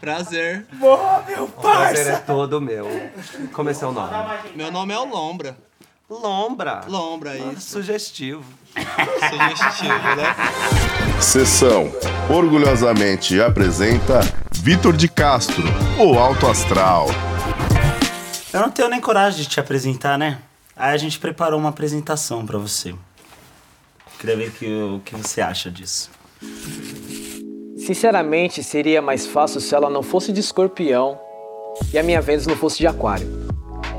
Prazer. Boa, meu O prazer é parça! todo meu. Como é seu nome? Meu nome é o Lombra. Lombra. Lombra, Ah, isso. Sugestivo. Sugestivo, né? Sessão orgulhosamente apresenta Vitor de Castro, o Alto Astral. Eu não tenho nem coragem de te apresentar, né? Aí a gente preparou uma apresentação pra você. Queria ver que, o que você acha disso. Sinceramente, seria mais fácil se ela não fosse de escorpião e a minha Vênus não fosse de aquário.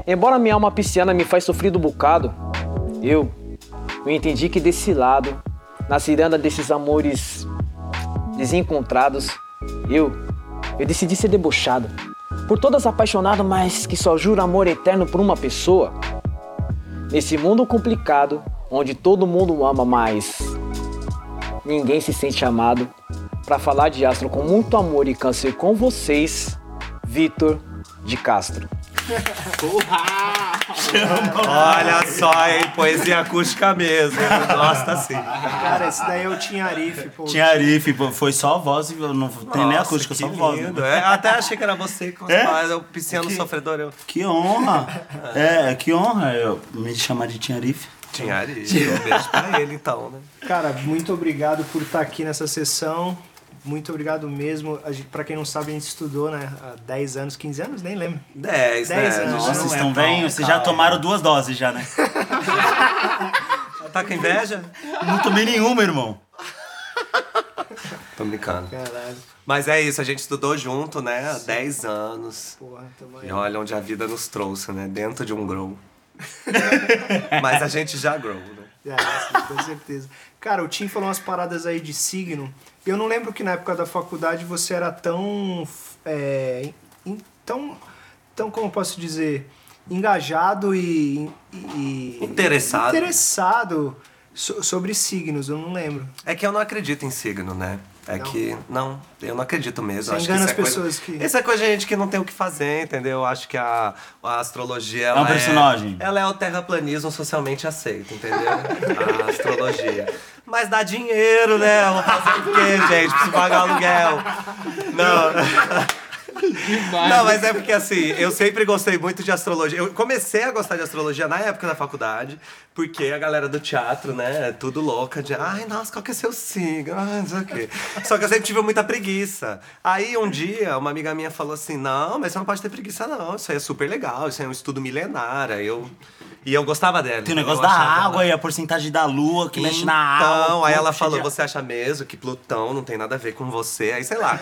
Embora minha alma pisciana me faz sofrer do bocado, eu, eu entendi que desse lado, na ciranda desses amores desencontrados, eu, eu decidi ser debochado. Por todas apaixonado, mas que só jura amor eterno por uma pessoa. Nesse mundo complicado, onde todo mundo ama, mas ninguém se sente amado, para falar de astro com muito amor e câncer com vocês, Vitor de Castro. Olha só, hein? Poesia acústica mesmo. Eu gosto assim. Cara, esse daí é o Tim Arif, pô. Tinha Arif, pô, foi só a voz, não tem nem Nossa, acústica, que só voz. né? É, até achei que era você que É? é? o pisciano sofredor. Eu Que honra! É, que honra eu me chamar de Tinha Arif. tinha ali. Um beijo pra ele, então, né? Cara, muito obrigado por estar aqui nessa sessão. Muito obrigado mesmo. A gente, pra quem não sabe, a gente estudou, né? Há 10 anos, 15 anos, nem lembro. 10, né? Dez anos. Nossa, Não vocês é estão tão bem? Vocês já calma. tomaram duas doses já, né? Tá com inveja? Não tomei nenhuma, irmão. Tô brincando. Caralho, Mas é isso, a gente estudou junto, né? Há 10 anos. porra, tamo aí. E olha onde a vida nos trouxe, né? Dentro de um grow. Mas a gente já grow, né? É, sim, com certeza. Cara, o Tim falou umas paradas aí de signo. Eu não lembro que na época da faculdade você era tão. É, in- tão, tão, como eu posso dizer, engajado e. e- Interessado. Interessado so- sobre signos, eu não lembro. É que eu não acredito em signo, né? É Não? que. Não, eu não acredito mesmo. Você Acho engana que isso as é pessoas coisa, que- Isso é coisa de gente que não tem o que fazer, entendeu? Eu acho que a, a astrologia. Ela um personagem. Ela é o terraplanismo socialmente aceito, entendeu? a astrologia. Mas dá dinheiro, né? Vou fazer o quê, gente? Preciso pagar aluguel. Não. Não, mas é porque assim, eu sempre gostei muito de astrologia. Eu comecei a gostar de astrologia na época da faculdade, porque a galera do teatro, né, é tudo louca de, ai, nossa, qual que é seu signo? Ah, não sei o quê. Só que eu sempre tive muita preguiça. Aí um dia, uma amiga minha falou assim: não, mas você não pode ter preguiça, não. Isso aí é super legal, isso aí é um estudo milenar. Aí eu. E eu gostava dela. Tem o eu negócio da água e a porcentagem da lua que mexe na água. então, aí ela falou: de- você acha mesmo que Plutão não tem nada a ver com você? Aí sei lá.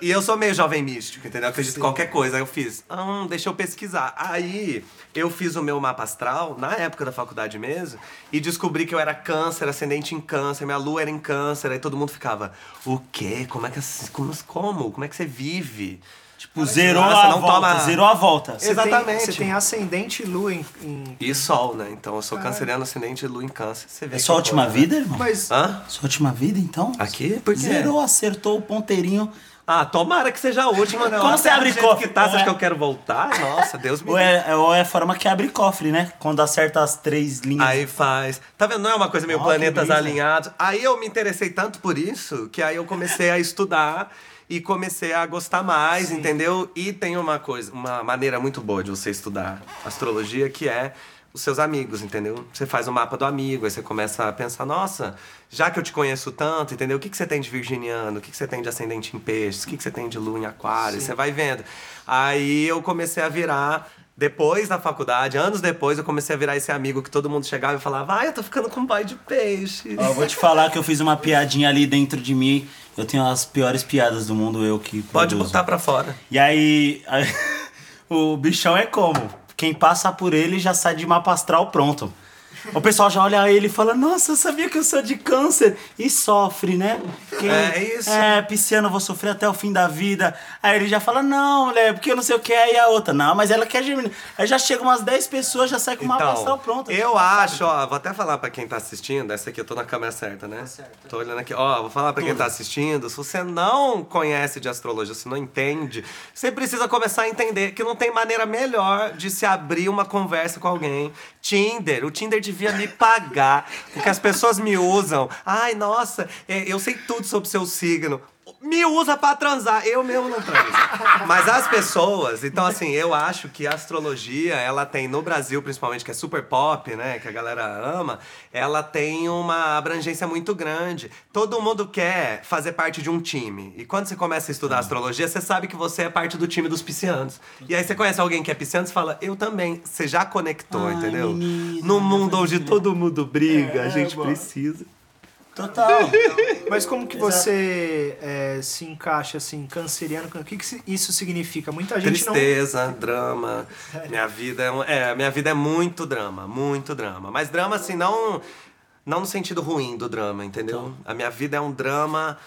e eu sou meio jovem místico, entendeu? Eu acredito em qualquer coisa. Aí eu fiz, ah, deixa eu pesquisar. Aí eu fiz o meu mapa astral, na época da faculdade mesmo, e descobri que eu era câncer, ascendente em câncer, minha lua era em câncer. Aí todo mundo ficava: o quê? Como é que. Como? Como, como é que você vive? Tipo, zerou Nossa, a não volta, toma- zerou a volta. Você Exatamente. Tem, você tem ascendente e lua em. em- E sol, né? Então eu sou canceriano, ascendente, lua em câncer. Você vê É que sua última coisa, né? vida, irmão? Mas. Hã? Sua última vida, então? Aqui? Por quê? Zerou, acertou o ponteirinho. Ah, tomara que seja a última, né? Olha, você abre cofre, que tá, você acha é- que eu quero voltar? Nossa, Deus me Ou livre. é, ou é a forma que abre cofre, né? Quando acerta as três linhas. Aí faz. Tá vendo? Não é uma coisa meio Ó, planetas alinhados. Aí eu me interessei tanto por isso que aí eu comecei a estudar e comecei a gostar mais, entendeu? E tem uma coisa, uma maneira muito boa de você estudar astrologia que é os seus amigos, entendeu? Você faz o mapa do amigo, aí você começa a pensar, nossa, já que eu te conheço tanto, entendeu? O que, que você tem de virginiano? O que, que você tem de ascendente em peixes? O que, que você tem de lua em aquário? Você vai vendo. Aí eu comecei a virar depois da faculdade, anos depois, eu comecei a virar esse amigo que todo mundo chegava e falava: Ai, eu tô ficando com boy de peixe. Ó, eu vou te falar que eu fiz uma piadinha ali dentro de mim. Eu tenho as piores piadas do mundo, eu que Pode produzo. botar pra fora. E aí, aí, o bichão é como? Quem passa por ele já sai de mapa astral pronto. O pessoal já olha ele e fala, nossa, eu sabia que eu sou de câncer. E sofre, né? Quem, É isso. É, pisciano, eu vou sofrer até o fim da vida. Aí ele já fala, não, mulher, porque eu não sei o que. Aí a outra, não, mas ela quer gemini. Aí já chega umas 10 pessoas, já sai com astral pronto. Então, eu acho, ó, vou até falar pra quem tá assistindo, essa aqui eu tô na câmera certa, né? Tô olhando aqui, ó, vou falar pra quem tá assistindo, se você não conhece de astrologia, se não entende, você precisa começar a entender que não tem maneira melhor de se abrir uma conversa com alguém. Tinder, o Tinder devia me pagar, porque as pessoas me usam. Ai, nossa, é, eu sei tudo sobre seu signo. Me usa pra transar. Eu mesmo não transo. Mas as pessoas, então assim, eu acho que a astrologia, ela tem no Brasil, principalmente, que é super pop, né? Que a galera ama, ela tem uma abrangência muito grande. Todo mundo quer fazer parte de um time. E quando você começa a estudar astrologia, você sabe que você é parte do time dos piscianos. E aí você conhece alguém que é pisciano e fala, eu também. Você já conectou, Ai, entendeu? menino, no mundo onde entendi. todo mundo briga, a É, gente boa. precisa. Total. Mas como que você é, se encaixa assim, canceriano? O que, que isso significa? Muita gente não. Tristeza, drama. Minha vida é, um- é, minha vida é muito drama, muito drama. Mas drama assim não não no sentido ruim do drama, entendeu? A minha vida é um drama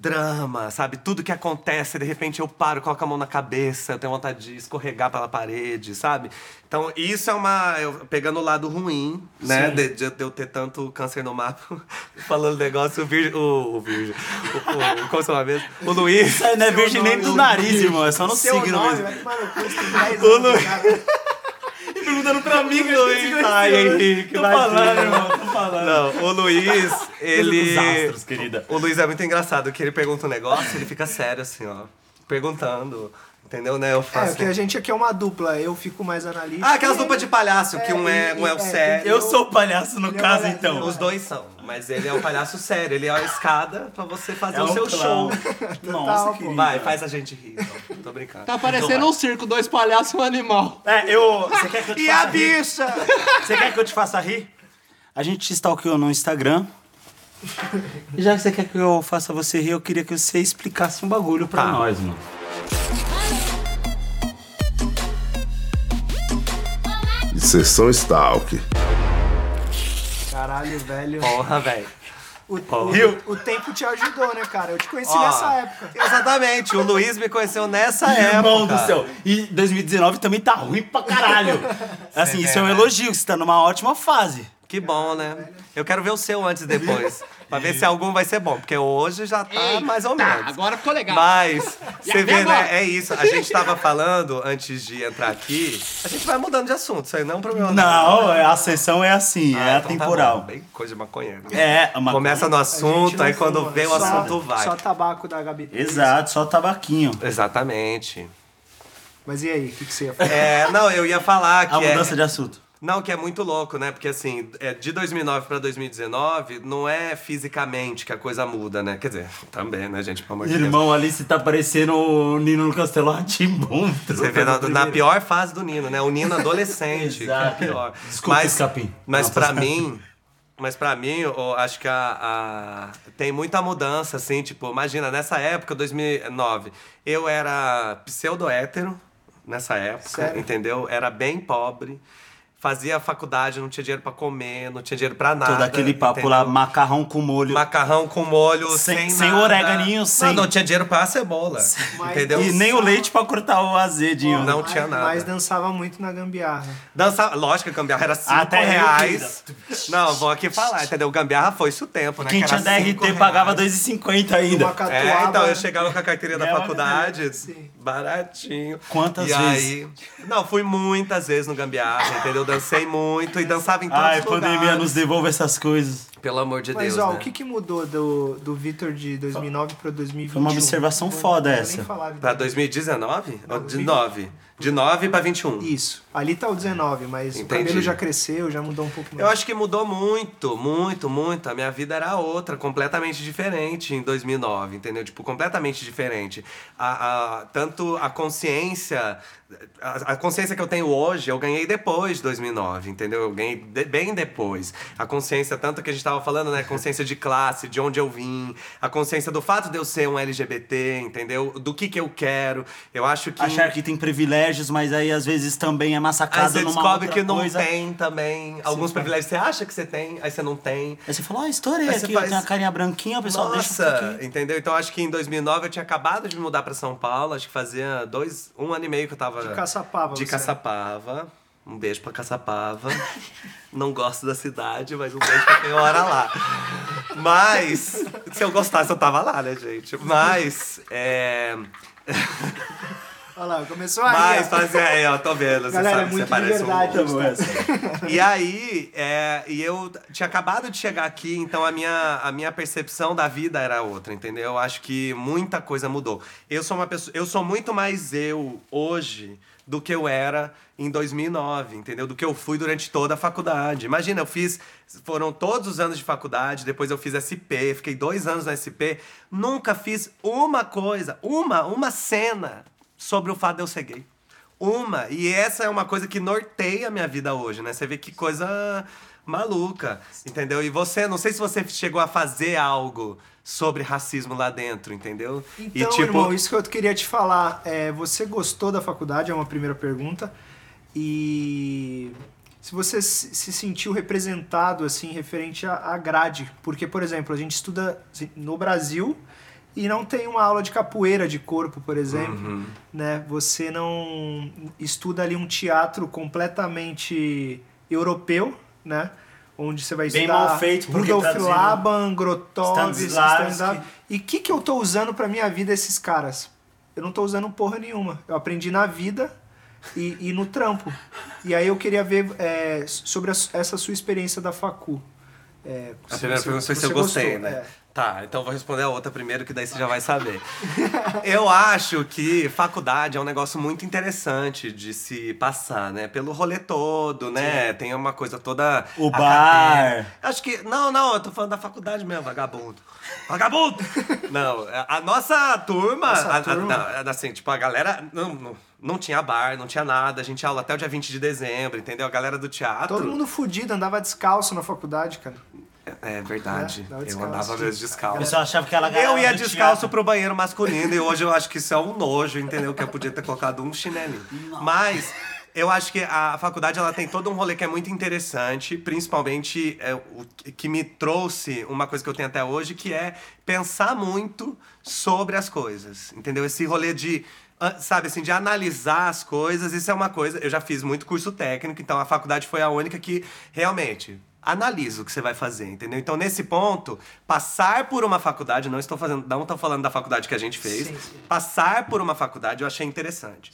drama, sabe? Tudo que acontece, de repente eu paro, coloco a mão na cabeça, eu tenho vontade de escorregar pela parede, sabe? Então, isso é uma. Eu, pegando o lado ruim, né? De, de eu ter tanto câncer no mapa. Falando negócio, o Virgem. O, o Virgem. O, o, como se chama mesmo? O Luiz. Aí não é virgem nem do nariz, irmão. É só no Seu signo nome, mesmo. vai tomar no cu, você tem 10 O anos, Lu- cara. Perguntando pra mim, que Luiz, ai, Henrique, Tô imagina. falando, irmão. Tô falando. Não, o Luiz, ele. Dos astros, querida. O Luiz é muito engraçado, que ele pergunta um negócio, ele fica sério assim, ó. Perguntando. Entendeu, né? Eu É, faço. porque a gente aqui é uma dupla, eu fico mais analítico. Ah, aquelas duplas de palhaço, que É, um é, e- um é o e- é, sério. Eu sou o palhaço no é caso, palhaço, então. Os dois são, mas ele é o palhaço sério, ele é a escada pra você fazer É o um seu clown. show. Nossa, querida. Vai, faz a gente rir. Então. Tô brincando. Tá parecendo um circo, dois palhaços e um animal. É, eu. Você quer que eu te E a faça rir? bicha? Você quer que eu te faça rir? A gente te stalkeou no Instagram. E já que você quer que eu faça você rir, eu queria que você explicasse um bagulho pra Tá. nós, mano. Sessão Stalk. Caralho, velho. Porra, velho. O, o, o tempo te ajudou, né, cara? Eu te conheci Ó, nessa época. Exatamente, o Luiz me conheceu nessa época. Irmão do céu. E 2019 também tá ruim pra caralho. Assim, isso é um elogio, você tá numa ótima fase. Que bom, né? Eu quero ver o seu antes e depois. Pra ver se algum vai ser bom. Porque hoje já tá mais ou Tá, menos. agora ficou legal. Mas, você vê, agora? né? É isso. A gente tava falando antes de entrar aqui. A gente vai mudando de assunto. Isso aí não é um problema. Não, a sessão é assim, Ah, é então tá atemporal. bom. Bem coisa de maconheiro. É, uma Começa no assunto, não aí quando fuma, vem o só- assunto vai. Só tabaco da Gabi. Exato, só tabaquinho. Exatamente. Mas e aí, o que, que você ia falar? É, não, eu ia falar que A é... mudança de assunto. Não, que é muito louco, né? Porque assim, é, de 2009 pra 2019, não é fisicamente que a coisa muda, né? Quer dizer, também, né, gente? Pelo amor de Deus. Irmão, ali você tá parecendo o Nino no Castelo Ratimbum. Você vê na, na pior fase do Nino, né? O Nino adolescente, que é Exato. pior. Desculpa, mas, Escapim. Mas Não, pra tô mim, mas para mim, eu acho que a, a- tem muita mudança, assim, tipo, imagina, nessa época, 2009, eu era pseudo-hétero, nessa época, Sério? entendeu? Era bem pobre. Fazia faculdade, não tinha dinheiro pra comer, não tinha dinheiro pra nada. Todo aquele papo lá, macarrão com molho. Macarrão com molho, Sem- sem, sem nada. oreganinho, sem- Não, não tinha dinheiro pra cebola, entendeu? E nem o leite pra cortar o azedinho. Não Mas- tinha nada. Mas dançava muito na gambiarra. Dança, lógico que a gambiarra era 5 Até eu, reais. Não, vou aqui falar, entendeu? Gambiarra foi isso o tempo, né? Quem que tinha DRT pagava reais. 2,50 ainda. É, então, eu chegava com a carteirinha da faculdade, sim. Baratinho. Quantas e vezes? Aí, não, fui muitas vezes no Gambiarra, entendeu? Dancei muito e dançava em todos Ai, os pandemia lugares. nos devolve essas coisas. Pelo amor de Mas, Deus, ó, né? o que, que mudou do, do Vitor de 2009 pra 2021? Foi uma observação foda essa. Falar. Pra 2019? Ou de 9? De 9 pra 21. Isso. Ali tá o 19, mas o Entendi. cabelo já cresceu, já mudou um pouco mais. Eu acho que mudou muito, muito, muito. A minha vida era outra, completamente diferente em 2009, entendeu? Tipo, completamente diferente. A, a- tanto a consciência, a, a consciência que eu tenho hoje, eu ganhei depois de 2009, entendeu? Eu ganhei de- bem depois. A consciência, tanto que a gente tava falando, né? Consciência de classe, de onde eu vim, a consciência do fato de eu ser um LGBT, entendeu? Do que que eu quero. Eu acho que. Achar que tem privilégios, mas aí às vezes também é Aí massacrado você numa descobre que não coisa. tem também. Alguns privilégios você acha que você tem, aí você não tem. Aí você fala, ó, estourei Aí aqui, faz- eu tenho a carinha branquinha, o pessoal Nossa, entendeu? Então acho que em 2009 eu tinha acabado de me mudar pra São Paulo, acho que fazia dois, um ano e meio que eu tava De Caçapava, De você. Caçapava. Um beijo pra Caçapava. Não gosto da cidade, mas um beijo pra quem mora lá. Mas se eu gostasse eu tava lá, né, gente? Mas é Olha lá, começou aí. Mas ó. fazia aí, ó, tô vendo. Você Galera, sabe é muito você de verdade, um... tá? E aí, é, e eu tinha acabado de chegar aqui, então a minha, a minha percepção da vida era outra, entendeu? Eu acho que muita coisa mudou. Eu sou uma pessoa, eu sou muito mais eu hoje do que eu era em 2009, entendeu? Do que eu fui durante toda a faculdade. Imagina, eu fiz, foram todos os anos de faculdade, depois eu fiz SP, fiquei dois anos na SP, nunca fiz uma coisa, uma, uma cena sobre o fato de eu ser gay. Uma. E essa é uma coisa que norteia a minha vida hoje, né? Você vê que coisa maluca, entendeu? E você, não sei se você chegou a fazer algo sobre racismo lá dentro, entendeu? Então, e tipo, irmão, isso que eu queria te falar. É, você gostou da faculdade? É uma primeira pergunta. E se você se se sentiu representado, assim, referente à à grade. Porque, por exemplo, a gente estuda assim, no Brasil e não tem uma aula de capoeira de corpo, por exemplo. Uhum. Né? Você não estuda ali um teatro completamente europeu, né? Onde você vai Bem estudar mal feito, porque Rudolf traduzindo Laban, Grotov, Stanislavski. Stanislavski. E o que, que eu tô usando pra minha vida esses caras? Eu não tô usando porra nenhuma. Eu aprendi na vida e, e no trampo. E aí eu queria ver é, sobre a essa sua experiência da facu. É, A se primeira pergunta foi se você eu gostei, gostou, né? é. Tá, então vou responder a outra primeiro, que daí você já vai saber. eu acho que faculdade é um negócio muito interessante de se passar, né? Pelo rolê todo, né? Tem uma coisa toda. O acadêmica. bar. Acho que. Não, não, eu tô falando da faculdade mesmo, vagabundo. Vagabundo! não, a nossa turma. Nossa a- a- turma. não, assim, tipo, a galera. Não, não, não tinha bar, não tinha nada. A gente tinha aula até o dia 20 de dezembro, entendeu? A galera do teatro. Todo mundo fudido, andava descalço na faculdade, cara. É verdade. É, dava eu descalço. andava mesmo O descalço. pessoal achava que ela Eu ia descalço teatro. pro banheiro masculino e hoje eu acho que isso é um nojo, entendeu? Que eu podia ter colocado um chinelinho. Mas eu acho que a faculdade ela tem todo um rolê que é muito interessante, principalmente é, o que me trouxe uma coisa que eu tenho até hoje, que é pensar muito sobre as coisas, entendeu? Esse rolê de sabe assim, de analisar as coisas, isso é uma coisa. Eu já fiz muito curso técnico, então a faculdade foi a única que realmente analisa o que você vai fazer, entendeu? Então, nesse ponto, passar por uma faculdade, não estou fazendo, não estou falando da faculdade que a gente fez, Sim, sim. passar por uma faculdade eu achei interessante.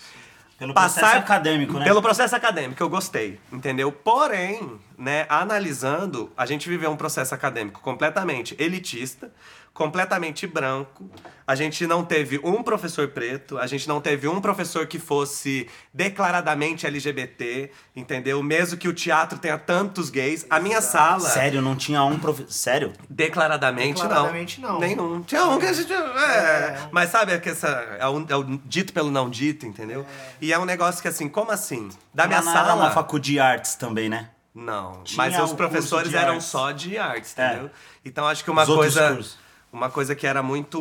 Pelo processo acadêmico, né? Pelo processo acadêmico, eu gostei, entendeu? Porém, né, analisando, a gente viveu um processo acadêmico completamente elitista, completamente branco. A gente não teve um professor preto, a gente não teve um professor que fosse declaradamente LGBT, entendeu? Mesmo que o teatro tenha tantos gays. A minha sala. Sério, não tinha um professor. Sério? Declaradamente, Declaradamente, não. Nenhum. Tinha um que a gente. É. Mas sabe que essa. É o, é o dito pelo não dito, entendeu? E é um negócio que assim, como assim? Da minha na- sala. uma facu de artes também, né? Não. Tinha Mas os professores eram artes. só de artes, É. entendeu? Então acho que uma Os outros coisa. Uma coisa que era muito,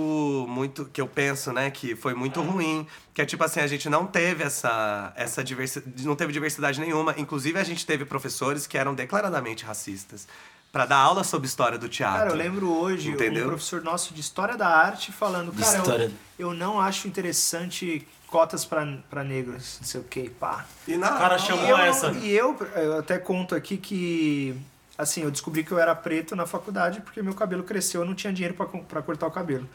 muito, que eu penso, né, que foi muito ruim, que é tipo assim, a gente não teve essa, essa diversidade, não teve diversidade nenhuma. Inclusive a gente teve professores que eram declaradamente racistas pra dar aula sobre história do teatro. Cara, eu lembro hoje Entendeu? um professor nosso de História da Arte falando, De cara, eu, História. eu não acho interessante cotas pra, pra negros, não sei o que, pá. E na O cara chamou E eu, essa. e eu, eu até conto aqui que, assim, eu descobri que eu era preto na faculdade porque meu cabelo cresceu, eu não tinha dinheiro pra cortar o cabelo.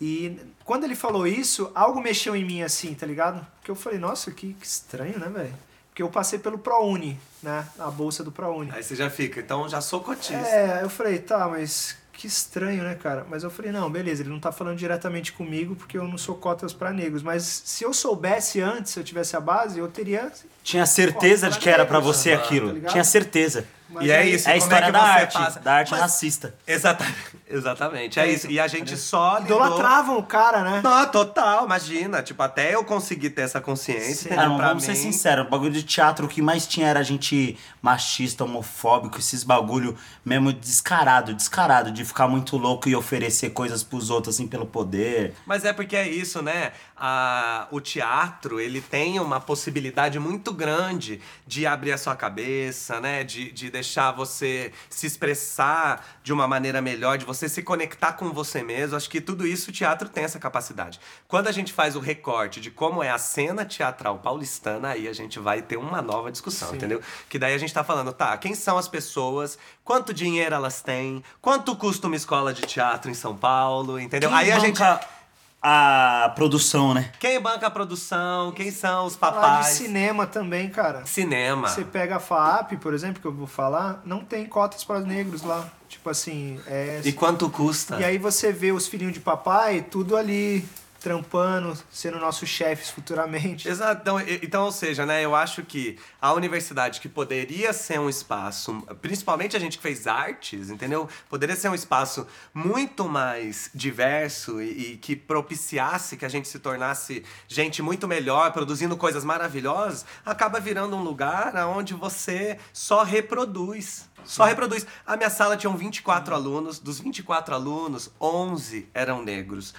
E quando ele falou isso, algo mexeu em mim assim, tá ligado? Porque eu falei, nossa, que, que estranho, né, velho? Porque eu passei pelo ProUni, né? A bolsa do ProUni. Aí você já fica, então já sou cotista. É, eu falei, tá, mas que estranho, né, cara? Mas eu falei, não, beleza, ele não tá falando diretamente comigo porque eu não sou cotas pra negros. Mas se eu soubesse antes, se eu tivesse a base, eu teria. Tinha certeza de que era pra você Tá aquilo. ligado? Tinha certeza. Mas E é isso. É a como história que da você arte, passa? da arte Mas- racista. Exatamente. Exatamente. É isso. E a gente só lidou... Idolatravam o cara, né? Não, total, imagina. Tipo, até eu conseguir ter essa consciência? Ah, não, pra vamos ser mim... sinceros, o bagulho de teatro o que mais tinha era gente machista, homofóbico, esses bagulho mesmo descarado, descarado, de ficar muito louco e oferecer coisas pros outros assim pelo poder. Mas é porque é isso, né? A, o teatro, ele tem uma possibilidade muito grande de abrir a sua cabeça, né? De, de deixar você se expressar de uma maneira melhor, de você se conectar com você mesmo. Acho que tudo isso o teatro tem essa capacidade. Quando a gente faz o recorte de como é a cena teatral paulistana, aí a gente vai ter uma nova discussão, entendeu? Que daí a gente tá falando, tá, quem são as pessoas, quanto dinheiro elas têm, quanto custa uma escola de teatro em São Paulo, entendeu? Quem aí a gente. A produção, né? Quem banca a produção? Quem são os Falar de papais? cinema também, cara. Cinema. Você pega a FAAP, por exemplo, que eu vou falar, não tem cotas para negros lá. Tipo assim, é. E quanto custa? E aí você vê os filhinhos de papai, tudo ali, trampando, sendo nossos chefes futuramente. Exato. Então, então, ou seja, né, eu acho que a universidade que poderia ser um espaço, principalmente a gente que fez artes, entendeu? Poderia ser um espaço muito mais diverso e, e que propiciasse que a gente se tornasse gente muito melhor, produzindo coisas maravilhosas, acaba virando um lugar onde você só reproduz. Só reproduz. A minha sala tinha 24 alunos, dos 24 alunos, 11 eram negros.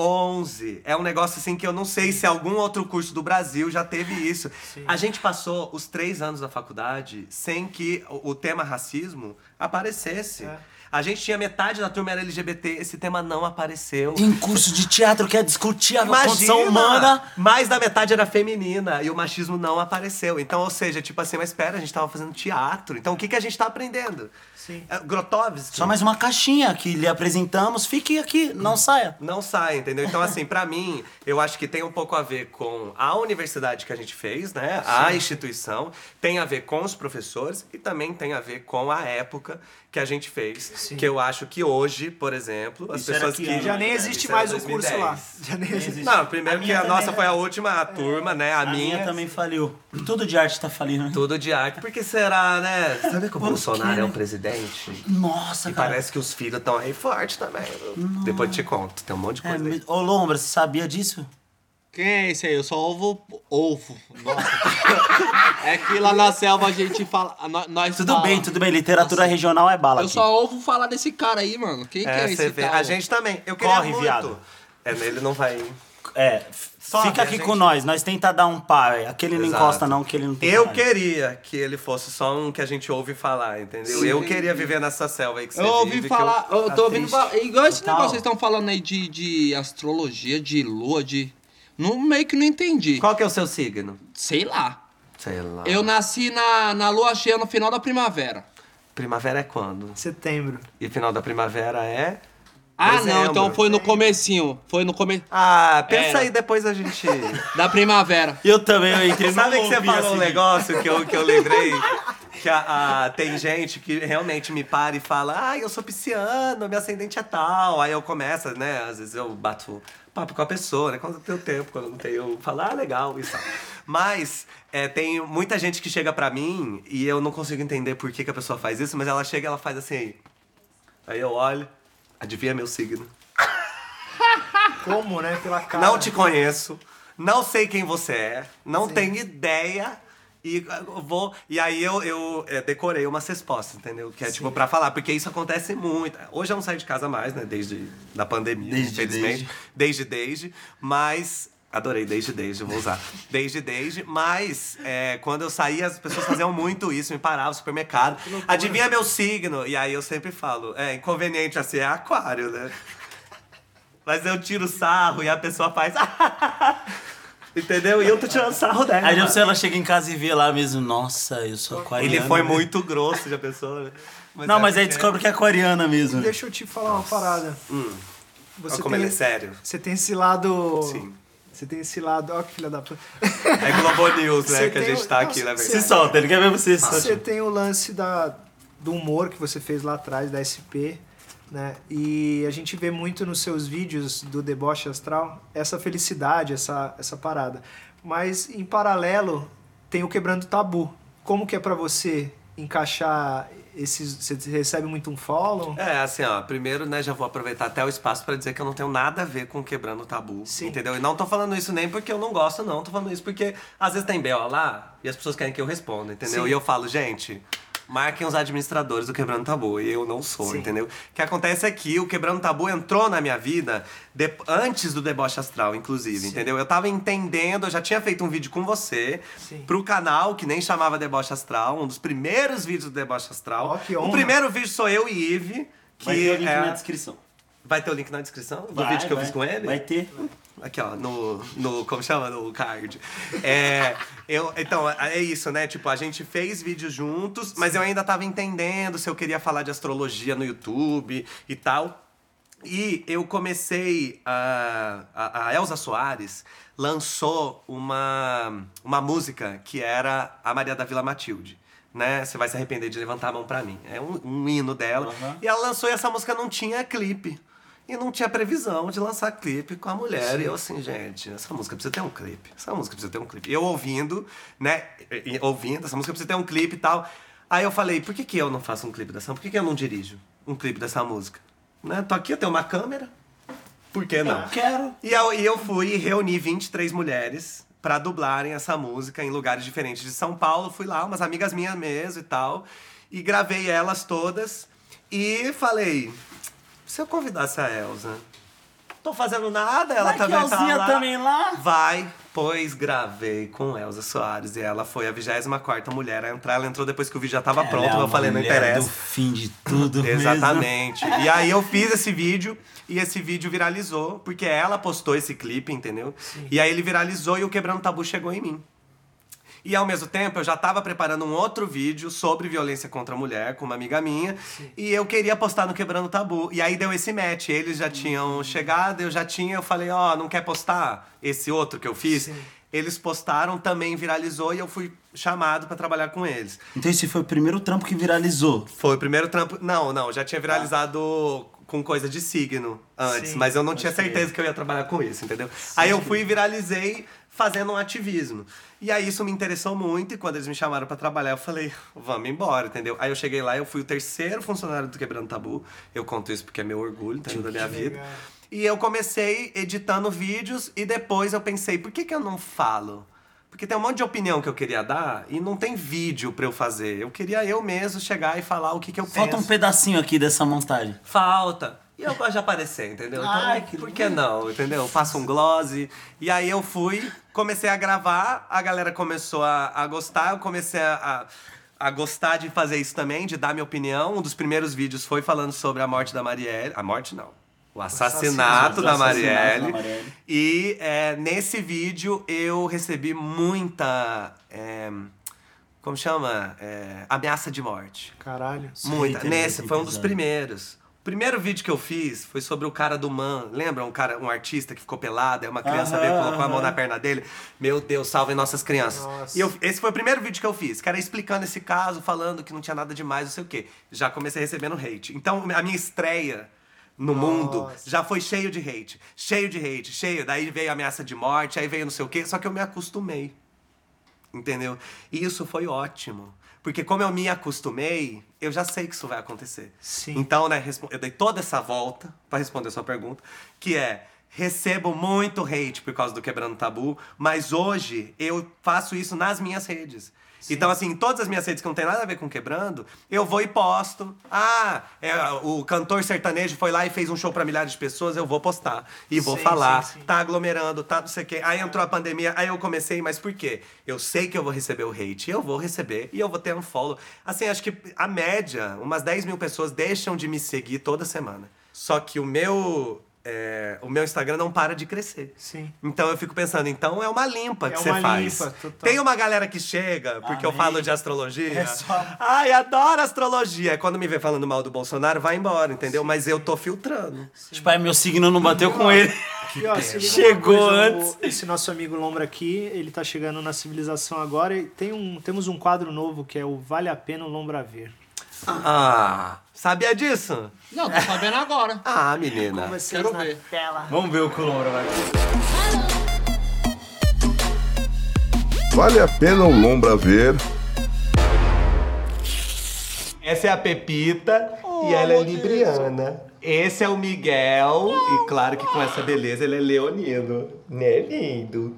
11. É um negócio assim que eu não sei se algum outro curso do Brasil já teve isso. A gente passou os três anos da faculdade sem que o o tema racismo aparecesse. É. A gente tinha metade da turma era LGBT, esse tema não apareceu. Tem curso de teatro que é discutir a condição humana. Mais da metade era feminina e o machismo não apareceu. Então, ou seja, tipo assim, mas espera, a gente tava fazendo teatro. Então, o que, que a gente tá aprendendo? Sim. É, Grotowski. Só mais uma caixinha que lhe apresentamos. Fique aqui, não saia. Não sai, entendeu? Então, assim, pra mim, eu acho que tem um pouco a ver com a universidade que a gente fez, né? A instituição. Tem a ver com os professores e também tem a ver com a época que a gente fez. Sim. Que eu acho que hoje, por exemplo, as Isso era pessoas que que. Já nem existe Isso era mais o curso 2010. lá. Já nem existe. Não, primeiro A que a nossa é- foi a última turma, né? A, A minha minha também faliu. Tudo de arte tá falindo, né? Tudo de arte. Por que será, né? Sabe que o Bolsonaro é um presidente? Nossa, E cara. parece que os filhos estão aí forte também. viu? Depois eu te conto. Tem um monte de É, coisa aí. me- Ô, Lombra, você sabia disso? Quem é esse aí? Eu só ovo ovo. Nossa. é que lá na selva a gente fala. nó- Nós Tudo fala- bem, tudo bem. Literatura regional é bala Eu aqui. só ouvo falar desse cara aí, mano. Quem que é É, esse você vê. tal? A gente também. Eu queria Corre, muito. viado. É, ele não vai. É, Sobe, fica aqui gente- com nós. Nós tenta dar um par. Aquele não Exato. encosta não, que ele não tem Eu coragem. queria que ele fosse só um que a gente ouve falar, entendeu? Eu queria viver nessa selva aí que você Eu ouvi vive, que falar, eu, tá tô ouvindo igual esse Total. negócio que vocês estão falando aí de, de astrologia, de lua, de. Não, meio que não entendi. Qual que é o seu signo? Sei lá. Sei lá. Eu nasci na, na lua cheia no final da primavera. Primavera é quando? Setembro. E final da primavera é. Ah, Dezembro. não, então foi no comecinho. Foi no começo Ah, pensa Era. aí, depois a gente. da primavera. Eu também, eu entrei Sabe que você falou um assim. negócio que eu, que eu lembrei? Que a, a- tem gente que realmente me para e fala, ah, eu sou pisciano, meu ascendente é tal. Aí eu começo, né? Às vezes eu bato papo com a pessoa, né? Quando eu tenho tempo, quando eu não tenho, eu falo, ah, legal, isso. Mas é, tem muita gente que chega pra mim e eu não consigo entender por que, que a pessoa faz isso, mas ela chega e ela faz assim. Aí eu olho, adivinha meu signo. Como, né? Pela cara. Não te conheço, não sei quem você é, não tenho ideia. E eu vou. E aí eu, eu é, decorei umas respostas, entendeu? Que é tipo pra falar, porque isso acontece muito. Hoje eu não saio de casa mais, né? Desde da pandemia, Desde, infelizmente. Desde, desde. Mas. Adorei, desde, desde, vou usar. Desde, desde. Mas é, quando eu saía, as pessoas faziam muito isso, me paravam no supermercado. Adivinha meu signo? E aí eu sempre falo, é inconveniente assim, é aquário, né? Mas eu tiro sarro e a pessoa faz. Entendeu? E eu tô tirando sarro dela. Aí você ela chega em casa e vê lá mesmo, nossa, eu sou aquariana. Ele foi muito grosso, já pensou? né? Não, é mas aí descobre que é aquariana mesmo. Deixa eu te falar uma parada. Olha Você como tem, ele é sério. você tem esse lado. Sim. Você tem esse lado. Ó, que filha da puta. É Globo News, né? Que a gente o- tá aqui, você- Se solta, ele quer ver você Você solta. tem o lance da, do humor que você fez lá atrás, da SP, né? E a gente vê muito nos seus vídeos do deboche astral essa felicidade, essa, essa parada. Mas em paralelo tem o quebrando tabu. Como que é pra você encaixar esses. Você recebe muito um follow? É, assim, ó, primeiro, né, já vou aproveitar até o espaço pra dizer que eu não tenho nada a ver com quebrando o tabu, Sim. entendeu? E não tô falando isso nem porque eu não gosto, não, tô falando isso porque às vezes tem B.O. lá e as pessoas querem que eu responda, entendeu? Sim. E eu falo, gente, marquem os administradores do Quebrando Tabu, e eu não sou, Sim. entendeu? O que acontece é que o Quebrando Tabu entrou na minha vida de- antes do Deboche Astral, inclusive, entendeu? Eu tava entendendo, eu já tinha feito um vídeo com você Sim. pro canal, que nem chamava Deboche Astral, um dos primeiros vídeos do Deboche Astral. Ó, que o honra. primeiro vídeo sou eu e Ive, que Vai ter o link é... na descrição. Vai ter o link na descrição do Vai, vídeo que eu vai. fiz com ele? Vai ter. Aqui, ó, no, no. Como chama? No card. É, eu, então, é isso, né? Tipo, a gente fez vídeos juntos, mas eu ainda tava entendendo se eu queria falar de astrologia no YouTube e tal. E eu comecei a, a, a Elza Soares lançou uma, uma música que era a Maria da Vila Matilde. Né? Você vai se arrepender de levantar a mão pra mim. É um, um hino dela. E ela lançou e essa música não tinha clipe. E não tinha previsão de lançar clipe com a mulher. E eu assim, gente, essa música precisa ter um clipe. Essa música precisa ter um clipe. E eu ouvindo, né? Ouvindo, essa música precisa ter um clipe e tal. Aí eu falei, por que, que eu não faço um clipe dessa? Por que, que eu não dirijo um clipe dessa música? Né? Tô aqui, eu tenho uma câmera. Por que não? Quero. E eu, e eu fui e reuni 23 mulheres pra dublarem essa música em lugares diferentes de São Paulo. Fui lá, umas amigas minhas mesmo e tal. E gravei elas todas. E falei, se eu convidasse a Elsa? Tô fazendo nada, ela Vai que também a tá Elzinha lá. também lá. Vai, pois gravei com Elza Soares. E ela foi a 24ª mulher a entrar. Ela entrou depois que o vídeo já tava pronto. Ela é eu falei, não interessa. do fim de tudo mesmo. Exatamente. E aí eu fiz esse vídeo e esse vídeo viralizou, porque ela postou esse clipe, entendeu? E aí ele viralizou e o Quebrando Tabu chegou em mim. E ao mesmo tempo eu já estava preparando um outro vídeo sobre violência contra a mulher com uma amiga minha. E eu queria postar no Quebrando Tabu. E aí deu esse match. Eles já tinham chegado, eu já tinha. Eu falei, ó, não quer postar esse outro que eu fiz? Eles postaram, também viralizou e eu fui chamado para trabalhar com eles. Então esse foi o primeiro trampo que viralizou. Foi o primeiro trampo. Não, não, já tinha viralizado com coisa de signo antes, Sim, mas eu não tinha certeza que eu ia trabalhar com isso, entendeu? Aí eu fui e viralizei fazendo um ativismo. E aí isso me interessou muito e quando eles me chamaram pra trabalhar, eu falei, vamos embora, entendeu? Aí eu cheguei lá, eu fui o terceiro funcionário do Quebrando Tabu. Eu conto isso porque é meu orgulho, entendeu? Da minha vida. legal. E eu comecei editando vídeos e depois eu pensei, por que, que eu não falo? Porque tem um monte de opinião que eu queria dar e não tem vídeo pra eu fazer. Eu queria eu mesmo chegar e falar o que, que eu Falta um penso. pedacinho aqui dessa montagem. Falta. E eu gosto de aparecer, entendeu? Então, Ai, que por que não, entendeu? Passo um gloss. E aí eu fui, comecei a gravar, a galera começou a, a gostar, eu comecei a, a, a gostar de fazer isso também, de dar minha opinião. Um dos primeiros vídeos foi falando sobre a morte da Marielle. A morte não. O assassinato, assassinato da da Marielle. E é, nesse vídeo eu recebi muita. é, como chama? É, ameaça de morte. Caralho. Muita. hater Nesse foi um dos primeiros. O primeiro vídeo que eu fiz foi sobre o cara do Man. Lembra? Um cara, um artista que ficou pelado, aí uma criança Aham, veio e colocou a mão na perna dele. Meu Deus, salvem nossas crianças. Nossa. E eu- esse foi o primeiro vídeo que eu fiz, que era explicando esse caso, falando que não tinha nada demais, não sei o quê. Já comecei recebendo hate. Então, a minha estreia no mundo Nossa. já foi cheio de hate. Cheio de hate, cheio. Daí veio ameaça de morte, aí veio não sei o quê. Só que eu me acostumei. Entendeu? E isso foi ótimo. Porque como eu me acostumei, eu já sei que isso vai acontecer. Sim. Então, né, eu dei toda essa volta para responder a sua pergunta, que é recebo muito hate por causa do quebrando tabu, mas hoje eu faço isso nas minhas redes. Então, assim, todas as minhas redes que não tem nada a ver com quebrando, eu vou e posto. Ah, é, o cantor sertanejo foi lá e fez um show para milhares de pessoas, eu vou postar. E vou Sim, falar. sim, sim. Tá aglomerando, tá não sei o quê. Aí entrou a pandemia, aí eu comecei, mas por quê? Eu sei que eu vou receber o hate, eu vou receber e eu vou ter um follow. Assim, acho que a média, umas 10 mil pessoas deixam de me seguir toda semana. Só que o meu. É, o meu Instagram não para de crescer. Sim. Então eu fico pensando, então é uma limpa É que você uma faz. limpa, total. Tem uma galera que chega, porque eu Amém. falo de astrologia. É só- Ai, adoro astrologia. Quando me vê falando mal do Bolsonaro, vai embora, entendeu? Mas eu tô filtrando. Tipo, aí meu signo não bateu com ele. E, ó, Chegou coisa, antes. o- esse nosso amigo Lombra aqui, ele tá chegando na civilização agora e tem um, temos um quadro novo que é o Vale a Pena o Lombra Ver. Ah, sabia disso? Não, tô sabendo agora. Ah, menina. Vocês Quero na ver. tela. Vamos ver o que o Lombra vai Vale a pena o Lombra ver. Essa é a Pepita e ela é libriana. Esse é o Miguel e claro que com essa beleza ele é leonino. Né, lindo?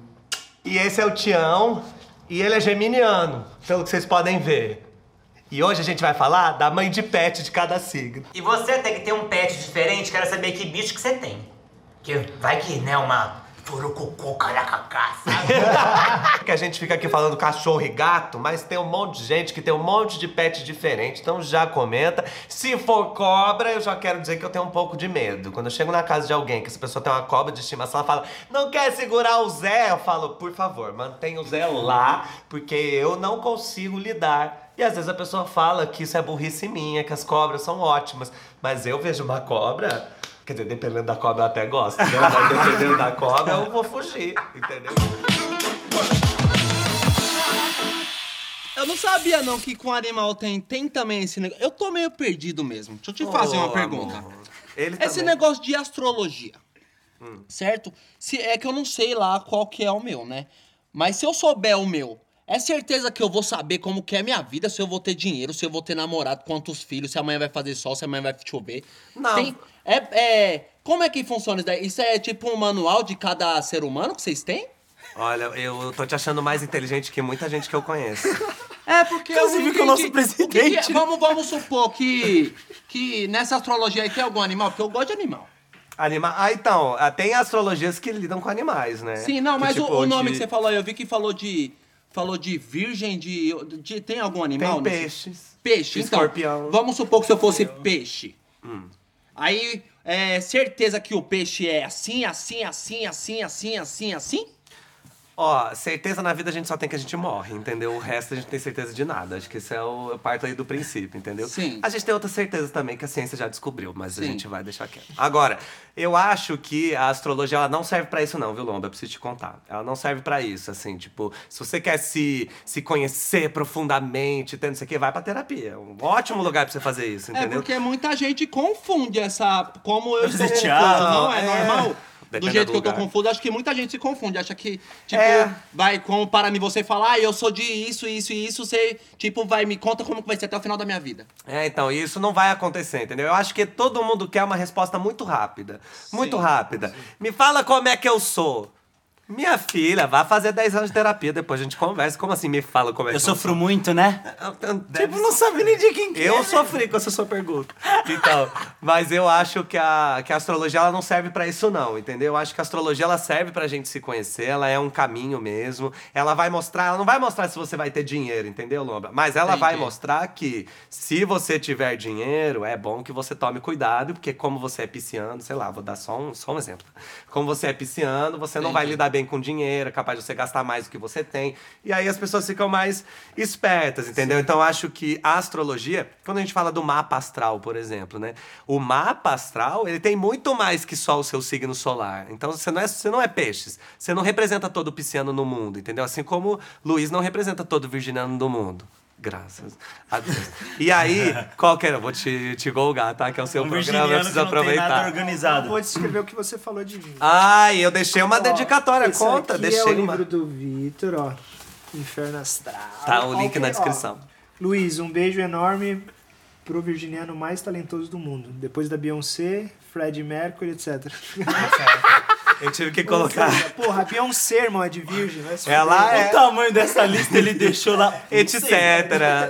E esse é o Tião e ele é geminiano, pelo que vocês podem ver. E hoje a gente vai falar da mãe de pet de cada signo. E você tem que ter um pet diferente, quero saber que bicho que você tem. Que vai que, né, uma furucucu caracacá, sabe? que a gente fica aqui falando cachorro e gato, mas tem um monte de gente que tem um monte de pet diferente. Então já comenta. Se for cobra, eu já quero dizer que eu tenho um pouco de medo. Quando eu chego na casa de alguém que essa pessoa tem uma cobra de estimação, ela fala: "Não quer segurar o Zé?" Eu falo: "Por favor, mantenha o Zé lá, porque eu não consigo lidar." E às vezes a pessoa fala que isso é burrice minha, que as cobras são ótimas, mas eu vejo uma cobra Quer dizer, dependendo da cobra eu até gosto, né? Mas dependendo da cobra eu vou fugir, entendeu? Eu não sabia não que com animal tem, tem também esse negócio. Eu tô meio perdido mesmo. Deixa eu te fazer uma Ô, pergunta. amor. Ele Esse também. negócio de astrologia, certo? Se é que eu não sei lá qual que é o meu, né? Mas se eu souber o meu, é certeza que eu vou saber como que é a minha vida, se eu vou ter dinheiro, se eu vou ter namorado, quantos filhos, se amanhã vai fazer sol, se amanhã vai chover. Não. Tem, é, é, como é que funciona isso daí? Isso é tipo um manual de cada ser humano que vocês têm? Olha, eu tô te achando mais inteligente que muita gente que eu conheço. É, porque Inclusive eu com o nosso o que que é- presidente. vamos, vamos supor que, que nessa astrologia aí tem algum animal, porque eu gosto de animal. Anima... Ah, então, ah, tem astrologias que lidam com animais, né? Sim, não, Que, mas o- tipo, o, nome de- que você falou aí, eu vi que falou de. Falou de virgem, de. de- tem algum animal? Tem nesse- peixes. Peixe, então. Escorpião. Vamos supor que se eu fosse peixe. Aí, é certeza que o peixe é assim, assim, assim, assim, assim, assim, assim? Ó, certeza na vida a gente só tem que a gente morre, entendeu? O resto a gente não tem certeza de nada. Acho que isso é o eu parto aí do princípio, entendeu? Sim. A gente tem outras certezas também que a ciência já descobriu, mas a Sim. gente vai deixar quieto. Agora, eu acho que a astrologia ela não serve pra isso não, viu, Lomba? Eu preciso te contar. Ela não serve pra isso, assim, tipo, se você quer se, se conhecer profundamente, tendo isso aqui, vai pra terapia. É um ótimo lugar pra você fazer isso, É entendeu? porque muita gente confunde essa. Como eu estou teatro, não é, é. normal? Do jeito do que eu tô lugar. confuso, acho que muita gente se confunde. Acha que, tipo, É. vai, como para mim você falar, ah, eu sou de isso, isso e isso, você, tipo, vai, me conta como que vai ser até o final da minha vida. É, então, isso não vai acontecer, entendeu? Eu acho que todo mundo quer uma resposta muito rápida. Muito rápida. Me fala como é que eu sou. Minha filha, vá fazer 10 anos de terapia, depois a gente conversa. Como assim me fala como é Eu sofro muito, né? Tipo, não sabe nem de quem que Eu é. sofri com essa sua pergunta. Então, mas eu acho que a, que a astrologia ela não serve pra isso não, entendeu? Eu acho que a astrologia ela serve pra gente se conhecer, ela é um caminho mesmo. Ela vai mostrar, ela não vai mostrar se você vai ter dinheiro, entendeu, Lomba? Mas ela vai Entendi. mostrar que se você tiver dinheiro, é bom que você tome cuidado, porque como você é pisciano, sei lá, vou dar só um, só um exemplo. Como você é pisciano, você não vai lidar bem com dinheiro, é capaz de você gastar mais do que você tem. E aí as pessoas ficam mais espertas, entendeu? Então eu acho que a astrologia, quando a gente fala do mapa astral, por exemplo, né? O mapa astral, ele tem muito mais que só o seu signo solar. Então você não é, você não é peixes. Você não representa todo pisciano no mundo, entendeu? Assim como Luiz não representa todo virginiano do mundo. Graças a Deus. E aí, qual que era? Vou te, te golgar, tá? Que é o seu Um programa, eu preciso não tem nada aproveitar. organizado. Vou descrever o que você falou de mim. Ai, eu deixei uma Ó, dedicatória, esse conta, aqui deixei é o uma. livro do Vitor, ó. Inferno Astral. Tá, o link Ok, na ó. descrição. Luiz, um beijo enorme pro virginiano mais talentoso do mundo. Depois da Beyoncé, Fred Mercury, etc. Eu tive que colocar. Seja, Porra, a Beyoncé, irmão, é de virgem. se Ela é. O tamanho dessa lista ele deixou lá. Etc.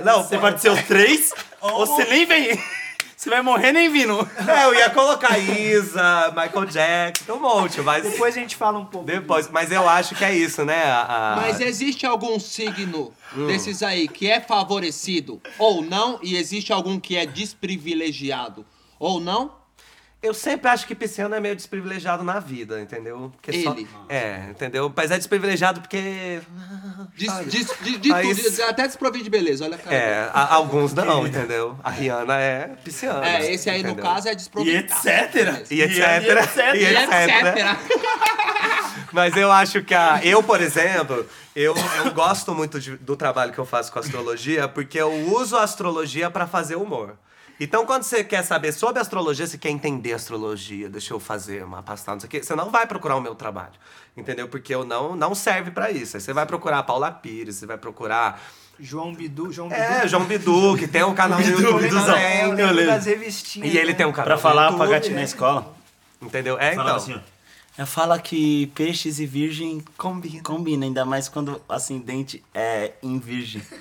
Não, Você pode ser o 3 ou você nem vem. Você vai morrer nem vindo. É, eu ia colocar Isa, Michael Jackson, um monte, mas. Depois a gente fala um pouco. Depois, mas eu acho que é isso, né? a- a- Mas existe algum signo Hum. desses aí que é favorecido ou não, e existe algum que é desprivilegiado ou não? Eu sempre acho que pisciano é meio desprivilegiado na vida, entendeu? Porque Ele. É, entendeu? Mas é desprivilegiado porque. De, de Aí tudo, até desprovido de beleza, olha a cara. É, a- alguns não, entendeu? A Rihanna é pisciana. É, esse aí no entendeu? caso é E desprovido. etc. E etc. E E E etc. etc. Mas eu acho que a. Eu, por exemplo, eu, eu gosto muito de- do trabalho que eu faço com astrologia, porque eu uso a astrologia pra fazer humor. Então, quando você quer saber sobre astrologia, você quer entender astrologia, deixa eu fazer uma pastada, não sei o quê, você não vai procurar o meu trabalho. Entendeu? Porque eu não, não serve pra isso. Aí você vai procurar a Paula Pires, você vai procurar. João Bidu, João É, Bidu. João Bidu, que tem um canal no Bidu, YouTube também. É, eu Eu lembro das revistinhas. E ele né? tem um canal Pra falar YouTube, pra gatinho na escola. Entendeu? É, então. assim, ó. Ela fala que peixes e virgem Combina. combinam, ainda mais quando o ascendente é em virgem.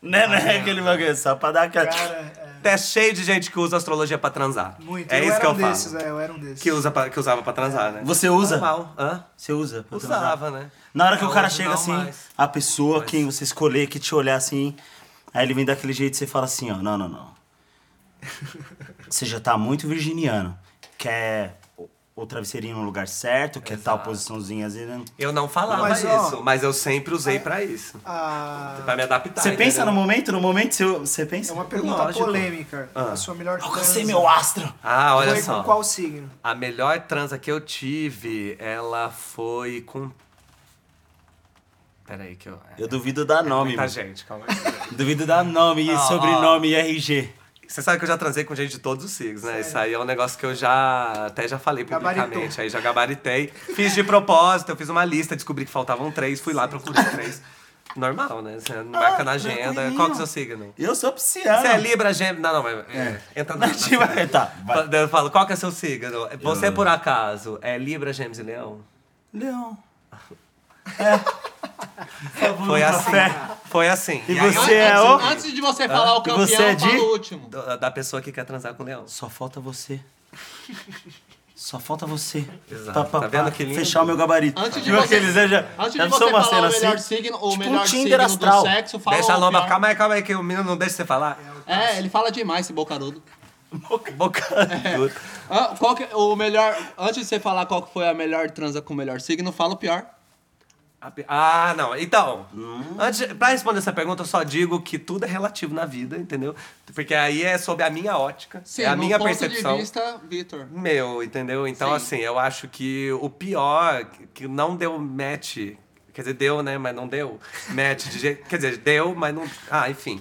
Né, né? Aquele bagulho, só pra dar aquela... Cara, é, É cheio de gente que usa astrologia pra transar. muito. É eu isso era que eu um falo. desses, é, eu era um desses. Que, usa pra- que usava pra transar, né? Você usa? Normal. Hã? Você usa? pra transar? Usava, né? Na hora que o cara hoje chega não assim, mais. a pessoa, quem você escolher, que te olhar assim, aí ele vem daquele jeito e você fala assim, ó, não, não, não. Você já tá muito virginiano. Quer o- travesseirinho no lugar certo, que é tal posiçãozinha assim, né? Eu não falava Mas, ó, isso, mas eu sempre usei pra isso. Ah, Pra me adaptar. Você pensa no momento? No momento você, você pensa? é uma pergunta Lógico. polêmica. Ah. A sua melhor Alcancei transa meu astro! Ah, olha foi só. com qual signo? A melhor transa que eu tive, ela foi com. Peraí, que eu. Eu duvido dar nome, Muita mano. gente, calma aí. Duvido dar nome, e sobrenome e RG. Você sabe que eu já transei com gente de todos os signos, né? Isso aí é um negócio que eu já até já falei publicamente. Gabaritou. Aí já gabaritei. Fiz de propósito, eu fiz uma lista, descobri que faltavam três, fui lá, procurei três. Normal, né? Você marca na agenda. Qual que é o seu signo? Eu sou pisciano. Você é Libra, Gêmeos. Não, não, mas. É. Entra na. Tipo, tá, vai. Eu falo, qual que é seu signo? Você, por acaso, é Libra, Gêmeos e Leão? Leão. Foi assim. Foi assim. E aí, você é antes, o- antes de você falar o E campeão, você é de? fala o último. Da da pessoa que quer transar com o leão. Só falta você. Só falta você. Exato. Tá vendo que lindo? Fechar o meu gabarito. Antes de você, já, antes já de você uma falar cena o melhor assim. signo, o Tipo um melhor Tinder signo astral. do sexo, fala Deixa a o lomba. Calma aí, calma aí, que o menino não deixa você falar. É, ele fala demais, esse bocarudo. Boca. Ah, qual que, o melhor, antes de você falar qual que foi a melhor transa com o melhor signo, fala o pior. Ah, não. Então, antes, pra responder essa pergunta, eu só digo que tudo é relativo na vida, entendeu? Porque aí é sob a minha ótica, Sim, é a minha ponto percepção. de vista, Vitor. Meu, entendeu? Então, Sim. assim, eu acho que o pior, que não deu match, quer dizer, deu, né, mas não deu match de jeito. Quer dizer, deu, mas não. Ah, enfim.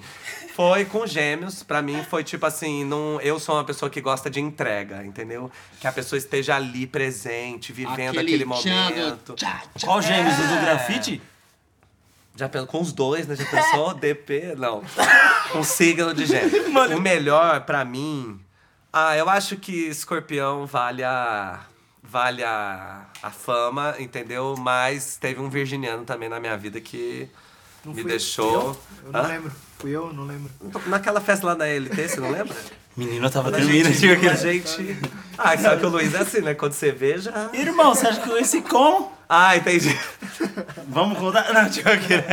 Foi com gêmeos, pra mim foi tipo assim, não, eu sou uma pessoa que gosta de entrega, entendeu? Que a pessoa esteja ali presente, vivendo aquele, momento. Tchá, tchá. Qual gêmeos? O do grafite? Já pensou com os dois, né? Já pensou? DP? Não. Com signo de gêmeos. O melhor pra mim. Ah, eu acho que escorpião vale a. Vale a, a fama, entendeu? Mas teve um virginiano também na minha vida que Não me deixou. Eu não Hã? lembro. Fui eu? Não lembro. Naquela festa lá da LT, você não lembra? Menino, eu tava Quando a dormindo. gente, tipo, quando a aquele- gente. Ah, sabe que o Luiz é assim, né? Quando você vê, já. Irmão, você acha que eu esse como? Ah, entendi. Vamos contar? Não, tipo aquele.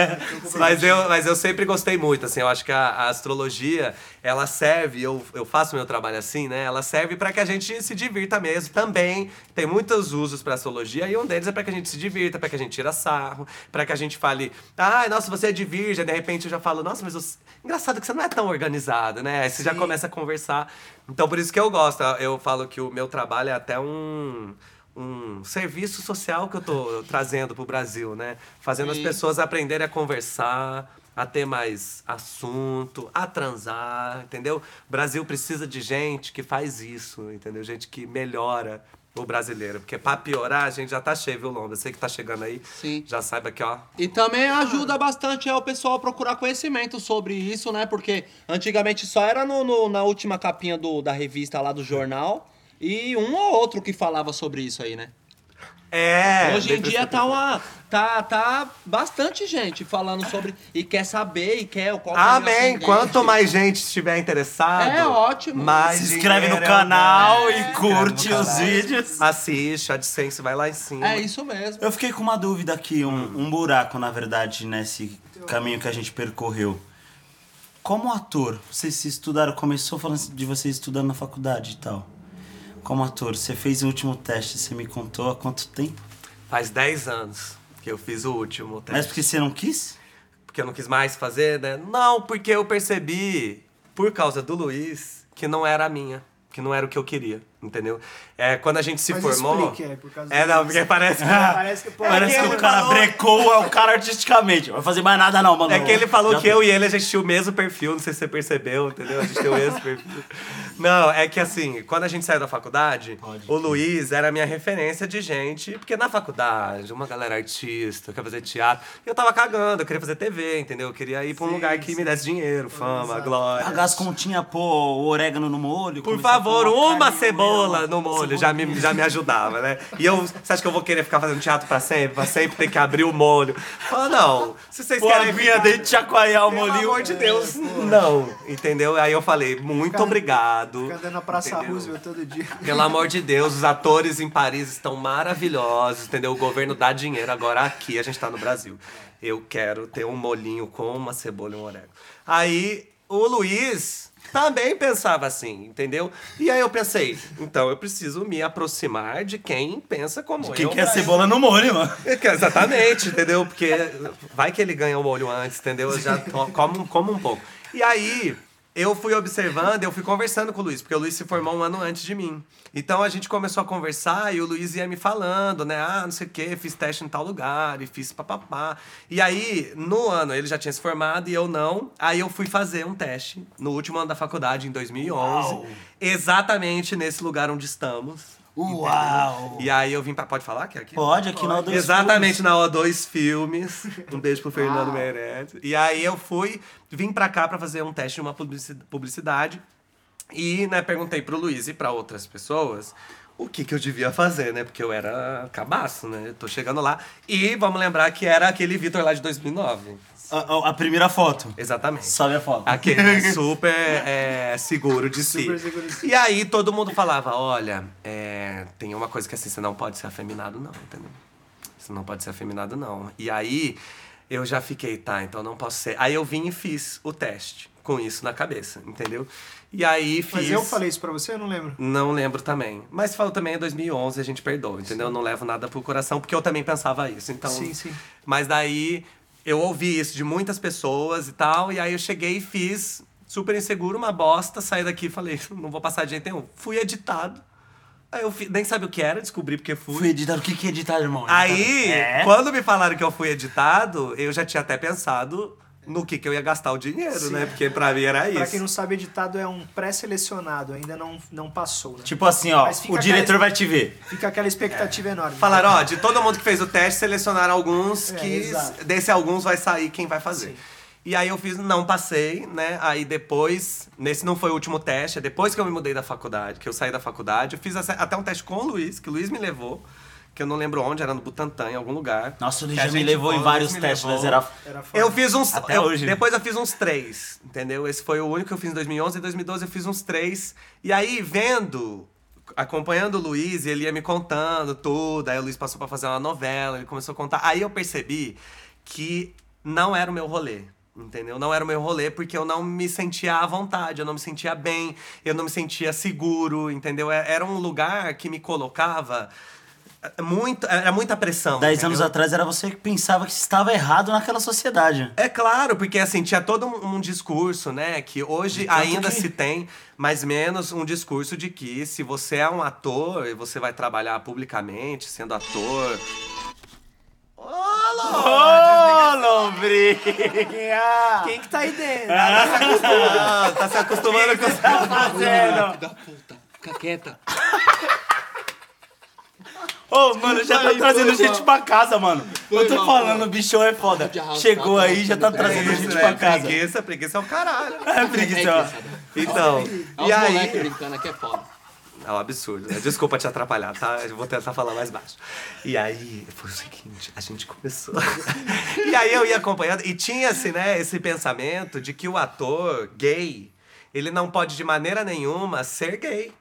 Mas eu, mas eu sempre gostei muito, assim, eu acho que a, a astrologia, ela serve, eu, eu faço meu trabalho assim, né? Ela serve para que a gente se divirta mesmo. Também tem muitos usos para astrologia e um deles é para que a gente se divirta, para que a gente tira sarro, para que a gente fale, ai, nossa, você é de virgem, de repente eu já falo, nossa, mas eu... engraçado que você não é tão organizado, né? Aí você já começa a conversar. Então por isso que eu gosto, eu falo que o meu trabalho é até um um serviço social que eu tô trazendo pro Brasil, né? Fazendo as Sim. pessoas aprenderem a conversar, a ter mais assunto, a transar, entendeu? O Brasil precisa de gente que faz isso, entendeu? Gente que melhora o brasileiro. Porque pra piorar, a gente já tá cheio, viu, Lomba? Você que tá chegando aí, Sim. já saiba que, ó. E também ajuda bastante é, o pessoal a procurar conhecimento sobre isso, né? Porque antigamente só era no, no- na última capinha do, da revista lá do jornal e um ou outro que falava sobre isso aí, né? É! Hoje em dia tá uma. Tá, tá bastante gente falando sobre. E quer saber e quer qual que é o Amém! Quanto mais gente estiver interessado, É ótimo. mais Se inscreve no dinheiro canal é e o curte canal. os vídeos. Assiste, a AdSense vai lá em cima. É isso mesmo. Eu fiquei com uma dúvida aqui, um, um buraco, na verdade, nesse caminho que a gente percorreu. Como ator, vocês se estudaram, começou falando de vocês estudando na faculdade e tal. Como ator, você fez o último teste, você me contou há quanto tempo? Faz 10 anos que eu fiz o último teste. Mas porque você não quis? Porque eu não quis mais fazer, né? Não, porque eu percebi, por causa do Luiz, que não era a minha. Que não era o que eu queria, entendeu? É, quando a gente se Mas formou. explique, é, por causa É, não, porque parece que. Parece que, pô, Parece que o cara falou- brecou é o cara artisticamente. Não vai fazer mais nada não, mano. É que ele falou Já que eu e ele, a gente tinha o mesmo perfil, não sei se você percebeu, entendeu? A gente tem o mesmo perfil. Não, é que assim, quando a gente saiu da faculdade, o Luiz era a minha referência de gente, porque na faculdade, uma galera artista, quer fazer teatro, eu tava cagando, eu queria fazer TV, entendeu? Eu queria ir pra um lugar que me desse dinheiro, fama, glória. Pagar as continhas, pô, o orégano no molho. Por favor, uma carne cebola no molho já me, já me ajudava, né? E eu, você acha que eu vou querer ficar fazendo teatro pra sempre? Pra sempre ter que abrir o molho? Fala, não. Se vocês Pô, querem. a vinha dele de chacoalhar o Pelo molinho. amor de Deus, não. Entendeu? Aí eu falei, muito Ficar- obrigado. Fica na Praça Entendeu? Roosevelt todo dia. Pelo amor de Deus, os atores em Paris estão maravilhosos, entendeu? O governo dá dinheiro, agora aqui a gente tá no Brasil. Eu quero ter um molinho com uma cebola e um orégano. Aí o Luiz também pensava assim, entendeu? E aí eu pensei, então eu preciso me aproximar de quem pensa como Quem eu. quer pra- cebola no molho, mano? É Exatamente, entendeu? Porque vai que ele ganha o olho antes, entendeu? Eu já como, como um pouco. E aí, eu fui observando, eu fui conversando com o Luiz, porque o Luiz se formou um ano antes de mim. Então a gente começou a conversar e o Luiz ia me falando, né? Ah, não sei o quê, fiz teste em tal lugar e fiz papapá. E aí, no ano, ele já tinha se formado e eu não. Aí eu fui fazer um teste no último ano da faculdade, em 2011. Exatamente nesse lugar onde estamos. Uau! E aí eu vim pra... Pode falar que é aqui? Pode, aqui na O2 Exatamente na O2 Filmes. Um beijo pro Fernando Meirelles. E aí eu fui, vim pra cá pra fazer um teste de uma publici- publicidade. E, né, perguntei pro Luiz e pra outras pessoas o que que eu devia fazer, né? Porque eu era cabaço, né? Eu tô chegando lá. E vamos lembrar que era aquele Vitor lá de 2009. A, a- primeira foto. Exatamente. Sobe a foto. Aquele super é, seguro de si. Super seguro de si. E aí todo mundo falava, olha, é, tem uma coisa que assim, você não pode ser afeminado não, entendeu? Você não pode ser afeminado não. E aí eu já fiquei, tá, então não posso ser. Aí eu vim e fiz o teste com isso na cabeça, entendeu? E aí fiz... Mas eu falei isso pra você, eu não lembro. Não lembro também. Mas falou também em 2011, a gente perdoa, entendeu? Eu não levo nada pro coração, porque eu também pensava isso. Então, Sim, sim. Mas daí eu ouvi isso de muitas pessoas e tal, e aí eu cheguei e fiz super inseguro, uma bosta, saí daqui e falei, não vou passar de jeito nenhum. Fui editado. Aí eu nem sabia o que era, descobri porque fui. Fui editado. O que que é editado, irmão? Aí, É? quando me falaram que eu fui editado, eu já tinha até pensado no que, que eu ia gastar o dinheiro, né? Porque pra mim era isso. Pra quem não sabe, editado é um pré-selecionado, ainda não, não passou, né? Tipo assim, ó, o diretor aquela- vai te ver. Fica aquela expectativa enorme. Falaram, ó, de todo mundo que fez o teste, selecionaram alguns É, que exato. desse alguns vai sair quem vai fazer. Sim. E aí eu fiz, não passei, né? Aí depois, nesse não foi o último teste, é depois que eu me mudei da faculdade, que eu saí da faculdade, eu fiz até um teste com o Luiz, que o Luiz me levou, que eu não lembro onde, era no Butantã, em algum lugar. Nossa, ele Que a já me levou em o vários testes, levou. mas era... Era foda. Eu fiz uns. Até eu- hoje. Depois eu fiz uns três, entendeu? Esse foi o único que eu fiz em 2011. Em 2012 eu fiz uns três. E aí, vendo, acompanhando o Luiz, ele ia me contando tudo. Aí o Luiz passou pra fazer uma novela, ele começou a contar. Aí eu percebi que não era o meu rolê. Entendeu? Não era o meu rolê porque eu não me sentia à vontade, eu não me sentia bem, eu não me sentia seguro, entendeu? É- Era um lugar que me colocava muito. Era muita pressão. Dez entendeu? anos atrás era você que pensava que estava errado naquela sociedade. É claro, porque assim, tinha todo um, um discurso, né? Que hoje ainda que- se tem, mas menos um discurso de que se você é um ator e você vai trabalhar publicamente sendo ator. Ô, lombrinha! Quem que tá aí dentro? Ah, tá se acostumando com. Fazendo. Filho da puta. Fica quieta. Ô, mano, já tá trazendo foi, gente mano. pra casa, mano. Foi, Eu tô mano. falando, o bichão é foda. Chegou aí, já tá arrastando trazendo pra gente Isso, pra é, casa. preguiça, preguiça é o caralho. É preguiça, ó. Então, e aí. brincando aqui, é foda. É um absurdo. né? Desculpa te atrapalhar, tá? Eu vou tentar falar mais baixo. E aí, foi o seguinte, a gente começou. e aí eu ia acompanhando, e tinha-se, né, esse pensamento de que o ator gay, ele não pode de maneira nenhuma ser gay.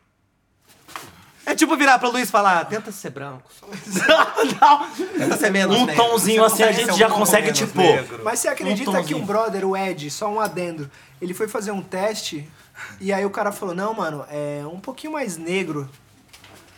É tipo virar pro Luiz e falar, tenta ser branco. Não. Tenta ser menos Um negro. tomzinho Você assim a consegue gente ser um já consegue, menos tipo, negro. Mas você acredita Um que tomzinho. um brother, o Ed, só um adendo, ele foi fazer um teste e aí o cara falou, não, mano, é um pouquinho mais negro.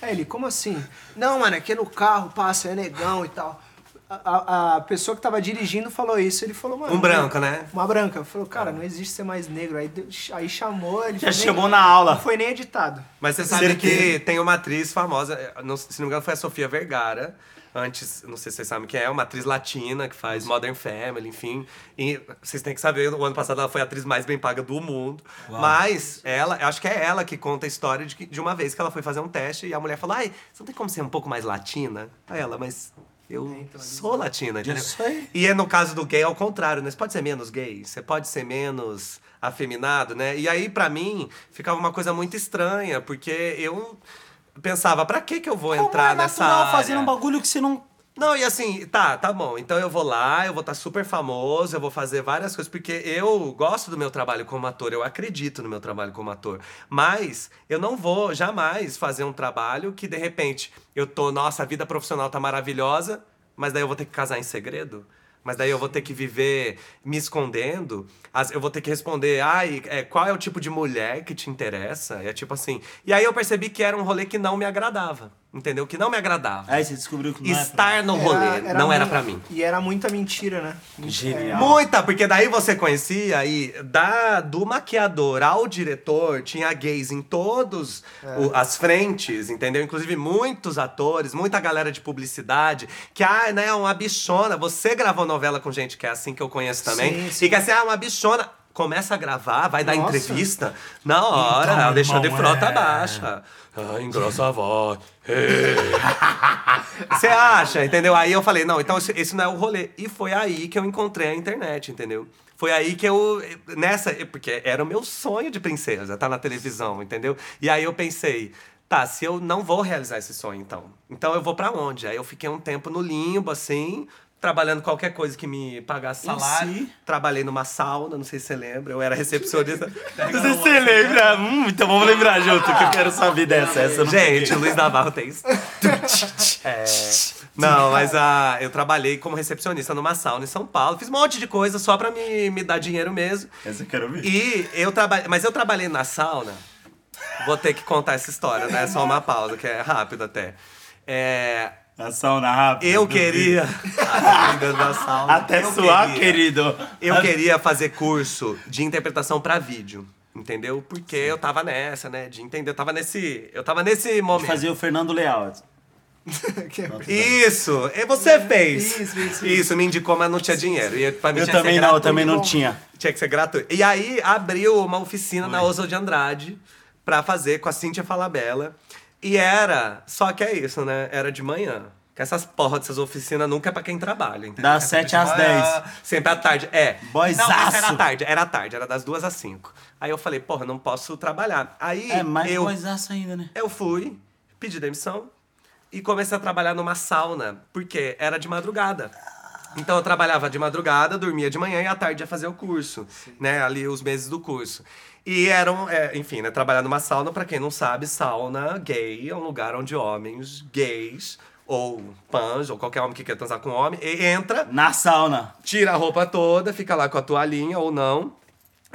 Aí ele, como assim? Não, mano, é que no carro passa, é negão e tal. A, a- pessoa que tava dirigindo falou isso, ele falou, mano... Um branco, né? Uma branca. Falou, cara, não existe ser mais negro. Aí, deu- aí chamou, ele Já chamou nem- na aula. Não foi nem editado. Mas você sabe Certeza. que tem uma atriz famosa, eh, não- se não me engano foi a Sofia Vergara. Antes, não sei se vocês sabem quem é, uma atriz latina que faz Modern Family, enfim. E vocês têm que saber, no ano passado ela foi a atriz mais bem paga do mundo. Mas ela, eu acho que é ela que conta a história de, que- de uma vez que ela foi fazer um teste e a mulher falou: Ai, você não tem como ser um pouco mais latina? Aí ela, mas eu sou latina, entendeu? E é no caso do gay ao contrário, né? Você pode ser menos gay, você pode ser menos afeminado, né? E aí, pra mim, ficava uma coisa muito estranha, porque eu pensava, pra que que eu vou entrar Como é nessa área? fazendo um bagulho que você não... Não, e assim, tá, tá bom. Então eu vou lá, eu vou estar super famoso, eu vou fazer várias coisas, porque eu gosto do meu trabalho como ator, eu acredito no meu trabalho como ator. Mas eu não vou jamais fazer um trabalho que, de repente, eu tô, nossa, a vida profissional tá maravilhosa, mas daí eu vou ter que casar em segredo. Mas daí eu vou ter que viver me escondendo. Eu vou ter que responder, ai, é, qual é o tipo de mulher que te interessa? É tipo assim. E aí eu percebi que era um rolê que não me agradava. Entendeu? Que não me agradava. Aí você descobriu que não é pra- Estar no rolê não era mu- pra mim. E era muita mentira, né? Genial. Muita, porque daí você conhecia e da, do maquiador ao diretor tinha gays em todos o- as frentes, entendeu? Inclusive muitos atores, muita galera de publicidade, que, ah, né, uma bichona. Você gravou novela com gente que é assim que eu conheço também. Sim, sim. E que assim, ah, uma bichona. Começa a gravar, vai dar Nossa. entrevista. Na hora, Então, Alexandre irmão, Frota é. baixa. Ah, engrossa a voz. Você acha, entendeu? Aí eu falei, não, então esse, esse não é o rolê. E foi aí que eu encontrei a internet, entendeu? Foi aí que eu. Nessa. Porque era o meu sonho de princesa, tá na televisão, entendeu? E aí eu pensei. Tá, se eu não vou realizar esse sonho, então. Então eu vou pra onde? Aí eu fiquei um tempo no limbo, assim, trabalhando qualquer coisa que me pagasse salário. si? Trabalhei numa sauna, não sei se você lembra. Eu era recepcionista. Não sei se você lembra. Hum, então vamos lembrar junto, que eu quero saber dessa. Essa Gente, o Luiz Navarro tem isso. É. Não, mas ah, eu trabalhei como recepcionista numa sauna em São Paulo. Fiz um monte de coisa só pra me, me dar dinheiro mesmo. Essa eu quero ver. E eu trabalhei. Mas eu trabalhei na sauna. Vou ter que contar essa história, né? Só uma pausa, que é rápido até. É, A sauna rápida. eu queria. Da sauna. Até Eu suar, queria- querido. Eu queria fazer curso de interpretação pra vídeo. Entendeu? Porque eu tava nessa, né? De entender. Eu tava nesse. Eu tava nesse momento. Fazer o Fernando Leal. Isso, e você fez. Isso, isso, Isso, me indicou, mas não tinha dinheiro. E pra mim Eu também não, eu também não tinha. Tinha que ser gratuito. E aí abriu uma oficina na Oswald de Andrade pra fazer com a Cíntia Falabella. E era, só que é isso, né? Era de manhã. Que essas porra dessas oficinas nunca é pra quem trabalha, entendeu? Das É sempre 7 de às manhã, 10. Sempre à tarde. É. Boyzaço. Não, essa era à tarde, era à tarde, era das duas às cinco. Aí eu falei, porra, não posso trabalhar. Aí É mais eu, ainda, né? eu fui, pedi demissão e comecei a trabalhar numa sauna, porque era de madrugada. Então eu trabalhava de madrugada, dormia de manhã e à tarde ia fazer o curso, né? Ali os meses do curso. E eram, é, enfim, né? Trabalhar numa sauna, pra quem não sabe, sauna gay é um lugar onde homens gays ou pans ou qualquer homem que quer transar com homem e entra Na sauna. tira a roupa toda, fica lá com a toalhinha ou não.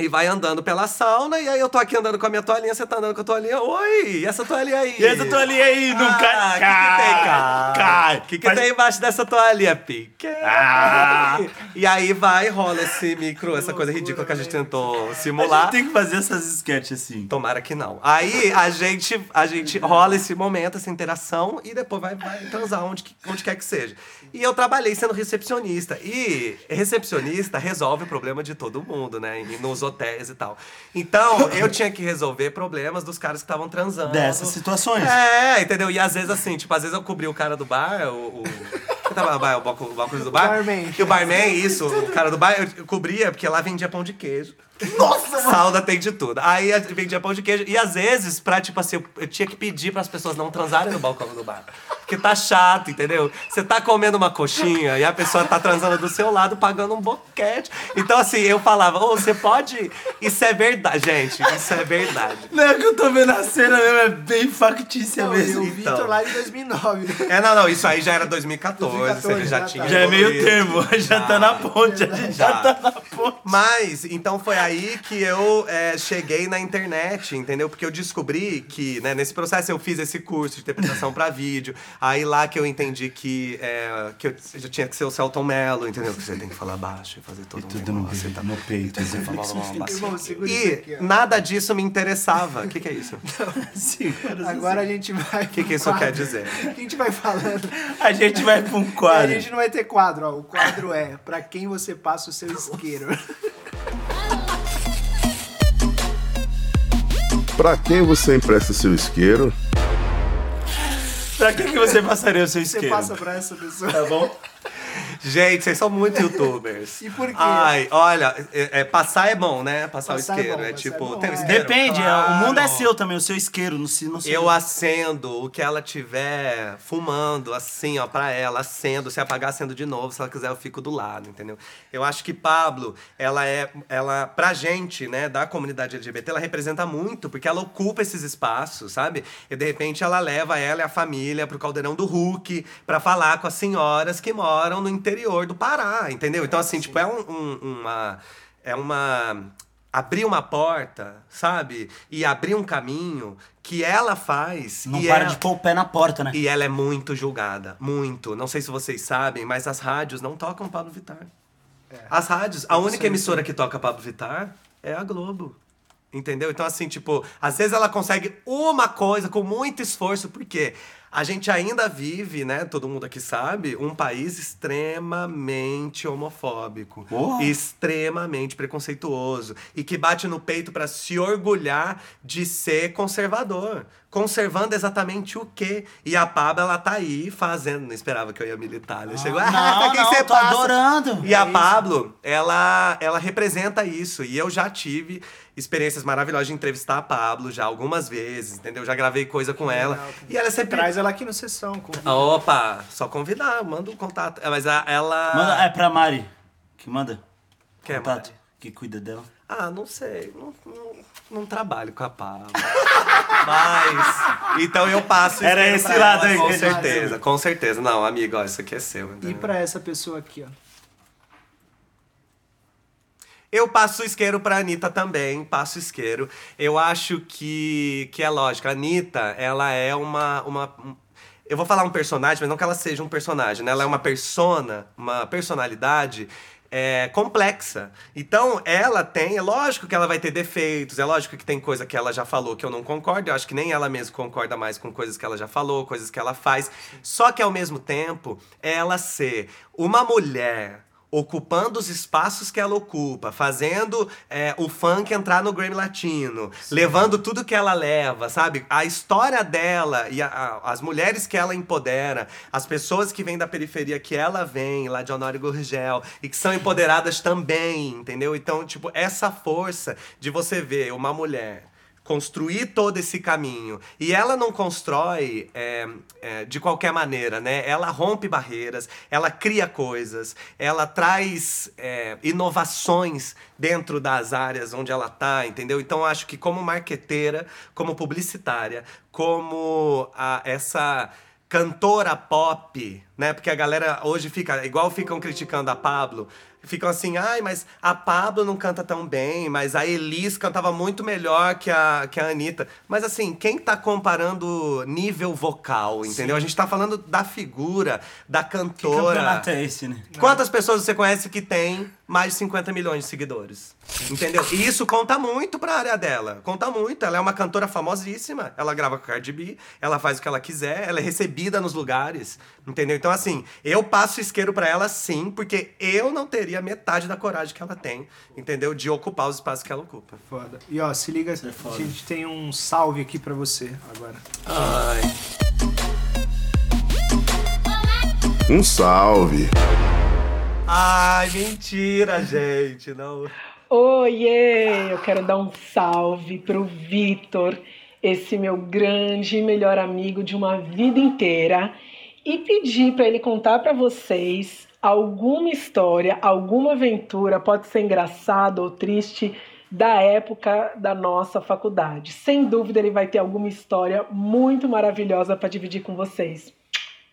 E vai andando pela sauna, e aí eu tô aqui andando com a minha toalhinha, você tá andando com a toalhinha. Oi, e essa toalhinha aí? E essa toalhinha aí, não Ah, cai. que que tem, cara? Cai. O que, que Faz- tem embaixo dessa toalhinha, pique? Ah. E aí vai, rola esse micro, essa coisa ridícula que a gente tentou A simular. gente tem que fazer essas sketches assim. Tomara que não. Aí a gente, a gente rola esse momento, essa interação, e depois vai, vai transar onde, que- onde quer que seja. E eu trabalhei sendo recepcionista. E recepcionista resolve o problema de todo mundo, né? E nos hotéis e tal. Então, eu tinha que resolver problemas dos caras que estavam transando. Dessas situações. É, entendeu? E às vezes, assim, tipo, às vezes eu cobri o cara do bar, o. o... Quem tava no bar? O balcão, o balcão do bar? barman. E o barman, isso, o cara do bar, eu cobria, porque lá vendia pão de queijo. Nossa, Salda tem de tudo. Aí vendia pão de queijo. E às vezes, pra, tipo assim, eu, eu tinha que pedir pras pessoas não transarem no balcão do bar. Porque tá chato, entendeu? Você tá comendo uma coxinha e a pessoa tá transando do seu lado, pagando um boquete. Então, assim, eu falava, ô, você pode. Isso é verdade, gente. Isso é verdade. Não é que eu tô vendo a cena mesmo, é bem factícia Não, mesmo. o Então. Vitor lá em 2009. né? É, não, não, isso aí já era 2014, 2014, ele já já tinha. Já é meio termo, já tá na ponte, a gente já Já. tá na ponte. Mas, então foi aí que eu é, cheguei na internet, entendeu? Porque eu descobri que, né, nesse processo eu fiz esse curso de interpretação pra vídeo. Aí lá que eu entendi que, é, que eu, eu tinha que ser o Celton Mello, entendeu? Que você tem que falar baixo e fazer todo Tudo mundo. no, assim, tá? no peito, assim. Irmão, segura isso E nada disso me interessava. O que, que é isso? Segura, Agora a gente vai. O que que isso quer dizer? A gente vai falando. A gente vai pra um A quadro. gente não vai ter quadro, ó. O quadro é pra quem você passa o seu isqueiro. Pra quem você empresta seu isqueiro? Pra que, que você passaria o seu Você isqueiro? passa pra essa pessoa. Tá bom? Gente, vocês são muito youtubers. E por quê? Ai, olha, é, é, passar é bom, né? Passar, Passar o é isqueiro. bom, É, passar é tipo, bom, tem o é. isqueiro? Depende, é, Claro. o mundo é seu também, o seu isqueiro, não se não sei. Eu acendo o que ela tiver fumando, assim, ó, pra ela, acendo. Se apagar, acendo de novo. Se ela quiser, eu fico do lado, entendeu? Eu acho que Pablo, ela é, ela, pra gente, né, da comunidade LGBT, ela representa muito, porque ela ocupa esses espaços, sabe? E de repente ela leva ela e a família pro caldeirão do Hulk pra falar com as senhoras que moram no interior interior do Pará, entendeu? Então, assim, tipo, é um- um- uma. É uma. Abrir uma porta, sabe? E abrir um caminho que ela faz. Não e para ela- de pôr o pé na porta, né? e ela é muito julgada, muito. Não sei se vocês sabem, mas as rádios não tocam Pablo Vittar. As rádios, a única emissora que toca Pablo Vittar é a Globo. Entendeu? Então, assim, tipo, às vezes ela consegue uma coisa com muito esforço, porque a gente ainda vive, né? Todo mundo aqui sabe, um país extremamente homofóbico, Porra. extremamente preconceituoso e que bate no peito pra se orgulhar de ser conservador. Conservando exatamente o quê? E a Pablo, ela tá aí fazendo. Não esperava que eu ia militar. Ela chegou, ah, não, pra quem não, você tô passa?" adorando. E a Pablo, ela, ela representa isso. E eu já tive experiências maravilhosas de entrevistar a Pablo já algumas vezes, entendeu? Já gravei coisa com ela. E ela é sempre. Traz ela aqui no sessão. Com... Opa, só convidar, manda um contato. É, Mas a- ela. Manda, é pra Mari. Que manda? Quem é Contato. Mari? Que cuida dela. Ah, não sei. Não, não, não trabalho com a Pablo. Mas. Então eu passo. Era esse lado aí Com certeza, com certeza. Não, amigo, ó, isso aqui é seu. E pra essa pessoa aqui, ó. Eu passo isqueiro pra Anitta também, passo isqueiro. Eu acho que, que é lógico. A Anitta, ela é uma, uma. um- Eu vou falar um personagem, mas não que ela seja um personagem, né? Ela é uma persona, uma personalidade é, complexa. Então, ela tem, é lógico que ela vai ter defeitos, é lógico que tem coisa que ela já falou que eu não concordo, eu acho que nem ela mesma concorda mais com coisas que ela já falou, coisas que ela faz. Só que ao mesmo tempo, ela ser uma mulher ocupando os espaços que ela ocupa, fazendo é, o funk entrar no Grammy Latino, levando tudo que ela leva, sabe? A história dela e a- a- as mulheres que ela empodera, as pessoas que vêm da periferia que ela vem, lá de Honório Gurgel, e que são empoderadas também, entendeu? Então, tipo, essa força de você ver uma mulher construir todo esse caminho. E ela não constrói é, é, de qualquer maneira, né? Ela rompe barreiras, ela cria coisas, ela traz é, inovações dentro das áreas onde ela tá, entendeu? Então acho que como marqueteira, como publicitária, como a, essa cantora pop, né? Porque a galera hoje fica, igual ficam criticando a Pablo, ficam assim, ai, mas a Pablo não canta tão bem, mas a Elis cantava muito melhor que a, que a Anitta. Mas assim, quem tá comparando nível vocal, entendeu? A gente tá falando da figura, da Que cantora. campeonato é esse, né? Quantas pessoas você conhece que tem mais de 50 milhões de seguidores? Entendeu? E isso conta muito pra área dela. Conta muito. Ela é uma cantora famosíssima. Ela grava com a Cardi B, ela faz o que ela quiser, ela é recebida nos lugares. Entendeu? Então, assim, eu passo isqueiro pra ela sim, porque eu não teria metade da coragem que ela tem, entendeu? De ocupar os espaços que ela ocupa. Foda. E ó, se liga, a gente tem um salve aqui pra você agora. Ai. Um salve. Ai, mentira, gente. Não. Oiê! Eu quero dar um salve pro Vitor, esse meu grande e melhor amigo de uma vida inteira, e pedir para ele contar para vocês alguma história, alguma aventura, pode ser engraçada ou triste, da época da nossa faculdade. Sem dúvida ele vai ter alguma história muito maravilhosa para dividir com vocês.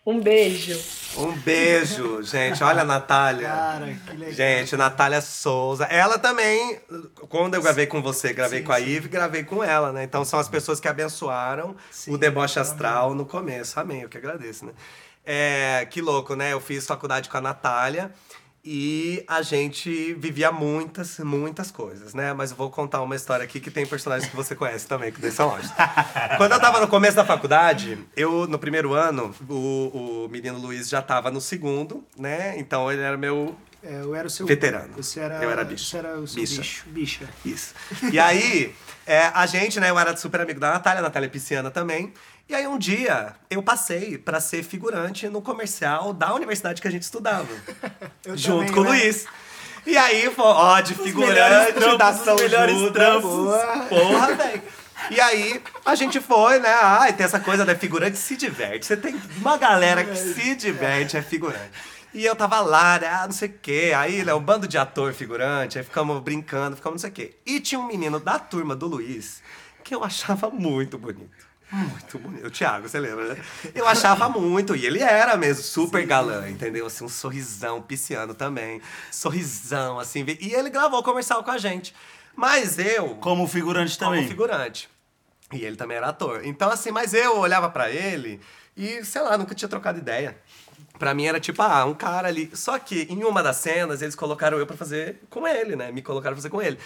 Um beijo. Um beijo, gente. Olha a Natália. Cara, que legal. Gente, Natália Souza. Ela também, quando eu gravei com você, gravei Sim, com a sim. Ive, gravei com ela, né? Então são as pessoas que abençoaram Sim, o deboche astral no começo. Amém, eu que agradeço, né? É, que louco, né? Eu fiz faculdade com a Natália e a gente vivia muitas, muitas coisas, né? Mas eu vou contar uma história aqui que tem personagens que você conhece também, que são ótimos. Quando eu tava no começo da faculdade, eu, no primeiro ano, o, o menino Luiz já tava no segundo, né? Então ele era meu É, eu era o seu. Veterano. Você era, Eu era bicho. Você era o seu Bicha. bicho. Bicha. Isso. E aí, é, a gente, né, eu era super amigo da Natália, a Natália é pisciana também. E aí um dia eu passei pra ser figurante no comercial da universidade que a gente estudava. Junto também, com o né? Luiz. E aí, ó, de figurante trampos, da São melhores Judas. trampos. Porra, velho. E aí, a gente foi, né? Ai, tem essa coisa da figurante se diverte. Você tem uma galera que se diverte, é figurante. E eu tava lá, né? Ah, não sei o quê. Aí, né, um bando de ator figurante, aí ficamos brincando, ficamos não sei o quê. E tinha um menino da turma do Luiz que eu achava muito bonito. Muito bonito. O Thiago, você lembra, né? Eu achava muito, e ele era mesmo, super galã, entendeu? Assim, um sorrisão, pisciano também. Sorrisão, assim. E ele gravou comercial com a gente. Mas eu. Como figurante também. Como figurante. E ele também era ator. Então, assim, mas eu olhava pra ele e, sei lá, nunca tinha trocado ideia. Pra mim era tipo, ah, um cara ali. Só que em uma das cenas eles colocaram eu pra fazer com ele, né? Me colocaram pra fazer com ele.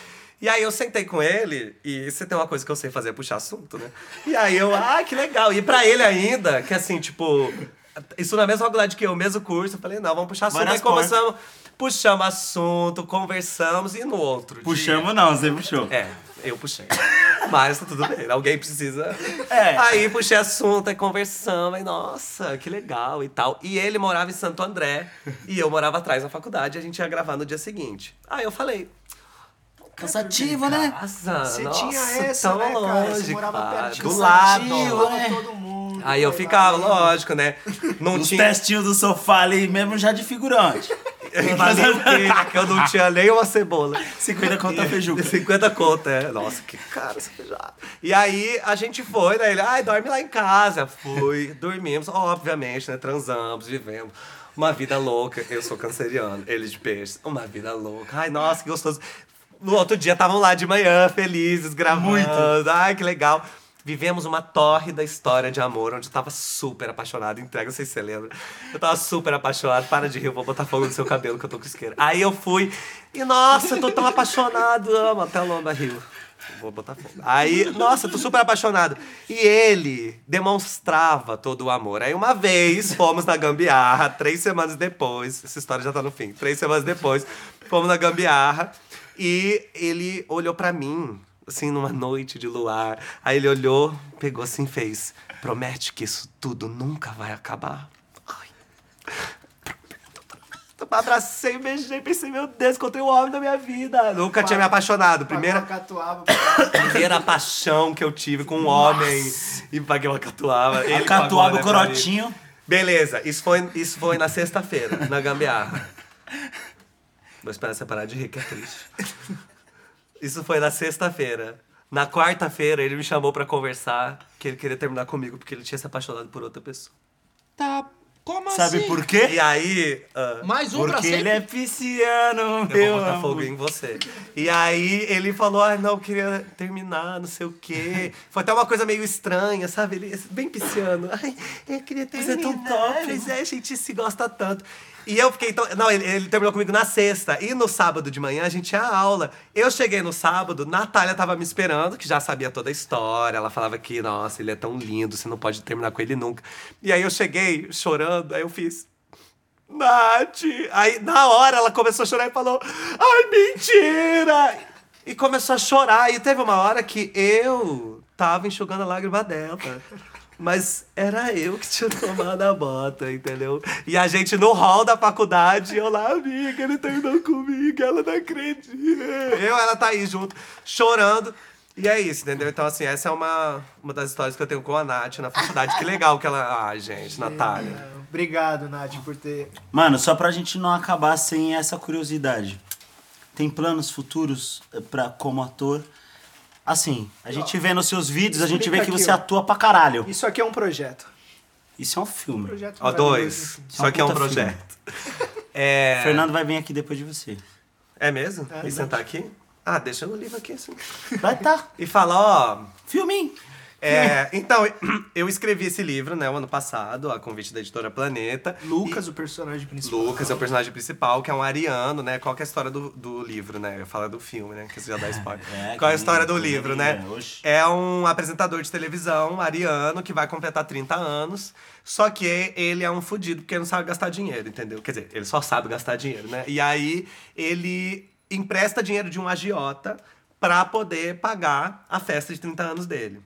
E aí eu sentei com ele, e você tem uma coisa que eu sei fazer, é puxar assunto, né? E aí eu, ah, que legal. E pra ele ainda, que assim, tipo, isso na mesma faculdade que eu, mesmo curso, eu falei, não, vamos puxar assunto. Aí começamos, puxamos assunto, conversamos, e no outro dia- Puxamos não, você puxou. é, eu puxei. Mas tá tudo bem, alguém precisa. É. Aí puxei assunto, aí conversamos, aí, nossa, que legal e tal. E ele morava em Santo André e eu morava atrás na faculdade e a gente ia gravar no dia seguinte. Aí eu falei. Cansativo, né? Nossa, Você nossa, tinha essa, tão né, cara? Você longe, morava cara, perto do lado. né? todo mundo. Aí eu vai ficava, lá. lógico, né? Não Os tinha. testinhos do sofá ali mesmo já de figurante. Fazer o quê? né? Que eu não tinha nem uma cebola. 50 conto a feijuca. 50 conto, é. Nossa, que caro essa feijada. E aí a gente foi, né? Ele, ai, dorme lá em casa. Fui, dormimos, obviamente, né? Transamos, vivemos. Uma vida louca. Eu sou canceriano, ele de peixe. Uma vida louca. Ai, nossa, que gostoso. No outro dia estavam lá de manhã, felizes, gravando. Muito. Ai, que legal. Vivemos uma tórrida história de amor, onde eu tava super apaixonado. Entrega, não sei se você lembra. Eu tava super apaixonado. Para de rir, eu vou botar fogo no seu cabelo que eu tô com isqueira. Aí eu fui. E nossa, eu tô tão apaixonado. Amo, até lomba riu. Vou botar fogo. Aí, nossa, eu tô super apaixonado. E ele demonstrava todo o amor. Aí uma vez fomos na gambiarra, três semanas depois. Essa história já tá no fim. Três semanas depois, fomos na gambiarra. E ele olhou pra mim, assim, numa noite de luar. Aí ele olhou, pegou assim e fez: Promete que isso tudo nunca vai acabar. Ai. Abracei, beijei, pensei, meu Deus, encontrei o homem da minha vida. Nunca tinha me apaixonado. Primeira, Pagou a catuaba. primeira paixão que eu tive com um homem. E paguei uma catuaba. Ele A catuaba, pagou, o né, corotinho. Beleza, isso foi, isso foi na sexta-feira, na gambiarra. Vou esperar você parar de rir, que é triste. Isso foi na sexta-feira. Na quarta-feira, ele me chamou pra conversar que ele queria terminar comigo porque ele tinha se apaixonado por outra pessoa. Tá. Como Sabe assim? por quê? E aí. ah, Mais um pra Porque sempre. ele é pisciano, eu meu vou botar amor. fogo em você. E aí ele falou, ah, não, eu queria terminar, não sei o quê. Foi até uma coisa meio estranha, sabe? Ele bem pisciano. Ai, eu queria Mas terminar. é tão top. Mas é, a gente se gosta tanto. E eu fiquei tão... Não, ele, ele terminou comigo na sexta. E no sábado de manhã a gente tinha aula. Eu cheguei no sábado, Natália tava me esperando, que já sabia toda a história. Ela falava que, nossa, ele é tão lindo, você não pode terminar com ele nunca. E aí eu cheguei chorando, aí eu fiz... Nath! Aí, na hora, ela começou a chorar e falou: Ai, mentira! E começou a chorar. E teve uma hora que eu tava enxugando a lágrima dela. Mas era eu que tinha tomado a bota, entendeu? E a gente no hall da faculdade, eu lá, amiga, ele terminou comigo, ela não acredita. Eu, ela tá aí junto, chorando. E é isso, entendeu? Então, assim, essa é uma, uma das histórias que eu tenho com a Nath na faculdade. Que legal que ela. Ai, gente, Natália. Obrigado, Nath, por ter. Mano, só pra gente não acabar sem essa curiosidade. Tem planos futuros pra, como ator? Assim, a gente vê nos seus vídeos, a gente vê que aqui, você ó. atua pra caralho. Isso aqui é um projeto. Isso é um filme. projeto Ó, dois. Só que é um puta projeto. É. Fernando vai vir aqui depois de você. É mesmo? É, e sentar aqui? Ah, deixa no livro aqui, assim. Vai tá. E falar, ó. Filminho. É, então, eu escrevi esse livro, né, o ano passado, a convite da editora Planeta. Lucas, o personagem principal. Lucas é o personagem principal, que é um ariano, né? Qual é a história do, do livro, né? Fala do filme, né? Que você já dá spoiler. É, Qual é a história do livro, né? É um apresentador de televisão, ariano, que vai completar 30 anos. Só que ele é um fudido, porque ele não sabe gastar dinheiro, entendeu? Quer dizer, ele só sabe gastar dinheiro, né? E aí ele empresta dinheiro de um agiota pra poder pagar a festa de 30 anos dele.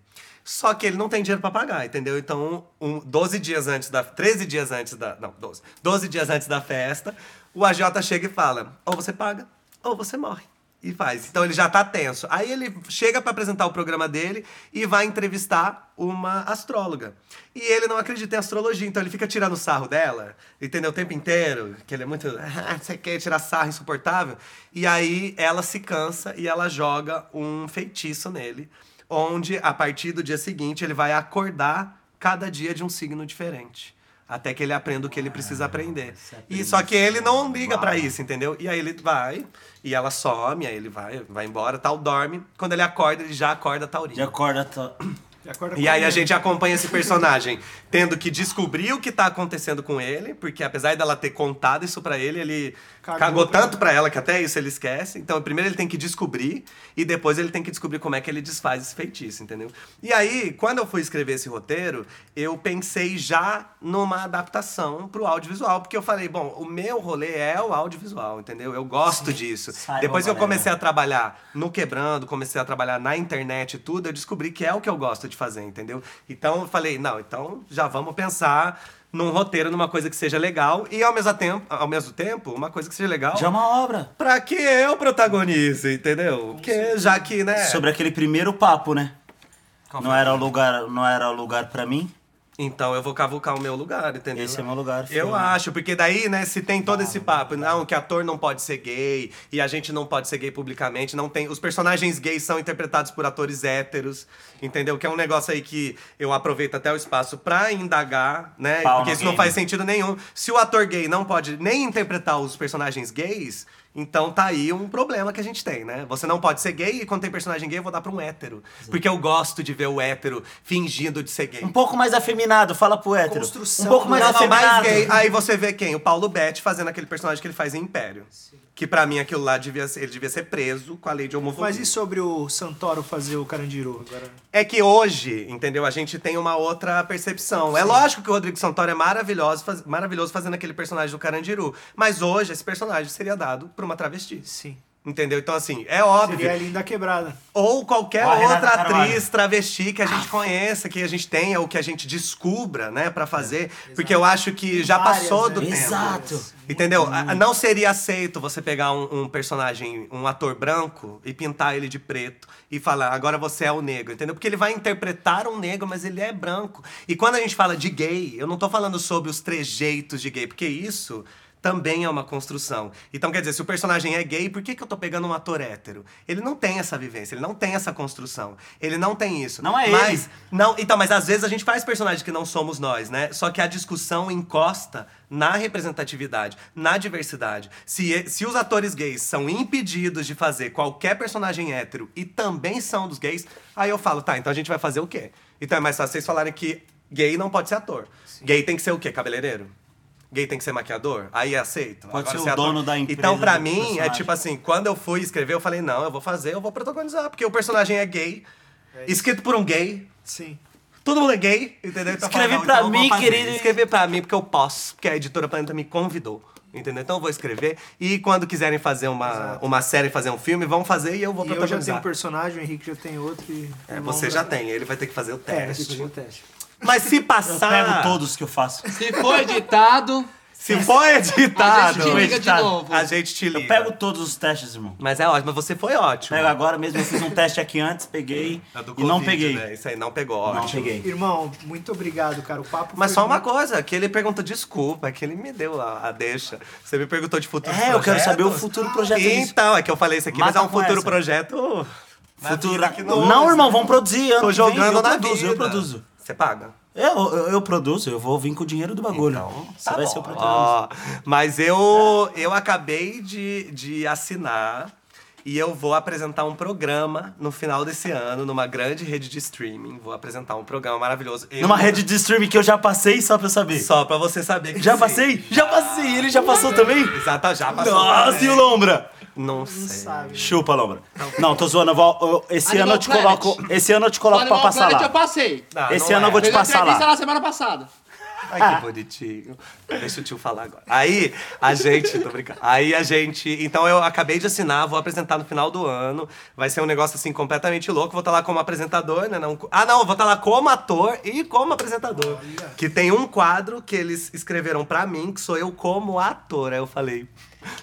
Só que ele não tem dinheiro pra pagar, entendeu? Então, um, 12 dias antes da. 13 dias antes da. Não, 12. 12 dias antes da festa, o agiota chega e fala: ou você paga, ou você morre. E faz. Então ele já tá tenso. Aí ele chega pra apresentar o programa dele e vai entrevistar uma astróloga. E ele não acredita em astrologia, então ele fica tirando sarro dela, entendeu? O tempo inteiro. Que ele é muito. Ah, você quer tirar sarro insuportável. E aí ela se cansa e ela joga um feitiço nele onde a partir do dia seguinte ele vai acordar cada dia de um signo diferente. Até que ele aprenda o que ele precisa aprender. E só que ele não liga pra isso, entendeu? E aí ele vai, e ela some, aí ele vai, vai embora, tal, dorme. Quando ele acorda, ele já acorda taurino. De acorda. Tá... E aí a gente acompanha esse personagem tendo que descobrir o que tá acontecendo com ele, porque apesar dela ter contado isso pra ele, ele Cagou cagou, pra tanto pra ela que até isso ele esquece. Então, primeiro ele tem que descobrir e depois ele tem que descobrir como é que ele desfaz esse feitiço, entendeu? E aí, quando eu fui escrever esse roteiro, eu pensei já numa adaptação pro audiovisual, porque eu falei, bom, o meu rolê é o audiovisual, entendeu? Eu gosto disso. Saiba, depois que eu comecei a trabalhar no Quebrando, comecei a trabalhar na internet e tudo, eu descobri que é o que eu gosto de fazer, entendeu? Então eu falei, não, então já vamos pensar num roteiro, numa coisa que seja legal e ao mesmo tempo, ao mesmo tempo uma coisa que seja legal Já é uma obra. pra que eu protagonize, entendeu? Porque já que, né? Sobre aquele primeiro papo, né? Qual Não foi? era o lugar, não era o lugar pra mim. Então eu vou cavucar o meu lugar, entendeu? Esse é meu lugar. Eu filho. acho, porque daí, né, se tem todo esse papo, não, que ator não pode ser gay, e a gente não pode ser gay publicamente, não tem. Os personagens gays são interpretados por atores héteros, entendeu? Que é um negócio aí que eu aproveito até o espaço pra indagar, né? Pau porque isso não game. faz sentido nenhum. Se o ator gay não pode nem interpretar os personagens gays, então tá aí um problema que a gente tem, né? Você não pode ser gay e quando tem personagem gay eu vou dar pra um hétero. Porque eu gosto de ver o hétero fingindo de ser gay. Um pouco mais afeminado, fala pro hétero. Construção. Um pouco mais Não, não, mais afeminado. gay. Aí você vê quem? O Paulo Betti fazendo aquele personagem que ele faz em Império. Que pra mim aquilo lá devia ser, ele devia ser preso com a lei de homofobia. Mas e sobre o Santoro fazer o Carandiru agora? É que hoje, entendeu? A gente tem uma outra percepção. É lógico que o Rodrigo Santoro é maravilhoso, faz- maravilhoso fazendo aquele personagem do Carandiru. Mas hoje esse personagem seria dado pra uma travesti. Sim. Entendeu? Então, assim, é óbvio. Seria a linda quebrada. Ou qualquer Ou outra Carvalho. atriz travesti que a gente conheça, que a gente tenha, ou que a gente descubra, né, pra fazer. Porque eu acho que já Várias, passou né? do tempo. Exato. Entendeu? A- Não seria aceito você pegar um, um personagem, um ator branco, e pintar ele de preto e falar, agora você é o negro, entendeu? Porque ele vai interpretar um negro, mas ele é branco. E quando a gente fala de gay, eu não tô falando sobre os trejeitos de gay, porque isso também é uma construção. Então, quer dizer, se o personagem é gay, por que, que eu tô pegando um ator hétero? Ele não tem essa vivência, ele não tem essa construção. Ele não tem isso. Não é mas, ele. Não, então, mas às vezes a gente faz personagens que não somos nós, né? Só que a discussão encosta na representatividade, na diversidade. Se, se os atores gays são impedidos de fazer qualquer personagem hétero e também são dos gays, aí eu falo, tá, então a gente vai fazer o quê? Então é mais fácil vocês falarem que gay não pode ser ator. Gay tem que ser o quê? Cabeleireiro? Gay tem que ser maquiador? Aí é aceito. Pode Agora ser se o é ator- dono da empresa Então, pra mim, é personagem. tipo assim, quando eu fui escrever, eu falei, não, eu vou fazer, eu vou protagonizar, porque o personagem é gay, escrito por um gay, Sim. todo mundo é gay, entendeu? Então eu Escreve pra então eu mim, querido. Escrever pra mim, porque eu posso, porque a editora Planeta me convidou. Entendeu? Então eu vou escrever. E quando quiserem fazer uma, uma série, fazer um filme, vão fazer e eu vou E eu já protagonizar. tenho um personagem, o Henrique já tem outro e... É, você já tem, ele vai ter que fazer o É, teste. eu tive o teste. Mas se Eu passar. pego todos que eu faço. Se for editado, Se for a editado, gente te liga de novo. a gente te liga. Eu pego todos os testes, irmão. Mas é ótimo, mas você foi ótimo. Pego agora mesmo, eu fiz um teste aqui antes, peguei É do e não peguei. né? Isso aí não pegou, Não ótimo. peguei. Irmão, muito obrigado, cara. O papo Mas foi só uma muito- coisa, que ele perguntou desculpa, é que ele me deu a, a deixa. Você me perguntou de futuro É, eu quero saber o futuro projeto disso. Então, é que eu falei isso aqui, mas é um futuro essa. projeto. Futuro. Não, irmão, vamos produzir. Ano Tô jogando vem, eu na produzo, vida. Eu produzo. Você paga? Eu, eu, eu produzo, eu vou vir com o dinheiro do bagulho. Você Tá vai bom. ser o protagonista. Ó, mas eu, eu acabei de, de assinar e eu vou apresentar um programa no final desse ano, numa grande rede de streaming. Vou apresentar um programa maravilhoso. Eu Numa vou- rede de streaming que eu já passei, só pra eu saber. Só pra você saber que Já sim. passei? Já passei. Ele já passou também? Exato, já passou. Nossa, também. e o Lombra? Não sei. Sabe? Chupa, Lombra. Não, tô zoando. eu vou- eu- esse Animal ano eu te Planet. coloco. Esse ano eu te coloco pra Animal passar Planet lá. eu passei. Ah, Esse não ano é. eu vou te Fez passar lá. lá semana passada. Ai, que bonitinho. Deixa o tio falar agora. Aí, a gente. Tô brincando. Aí a gente. Então eu acabei de assinar, vou apresentar no final do ano. Vai ser um negócio assim completamente louco. Vou estar lá como apresentador, né? Não, ah, não, vou estar lá como ator e como apresentador. Que tem um quadro que eles escreveram pra mim, que sou eu como ator. Aí eu falei,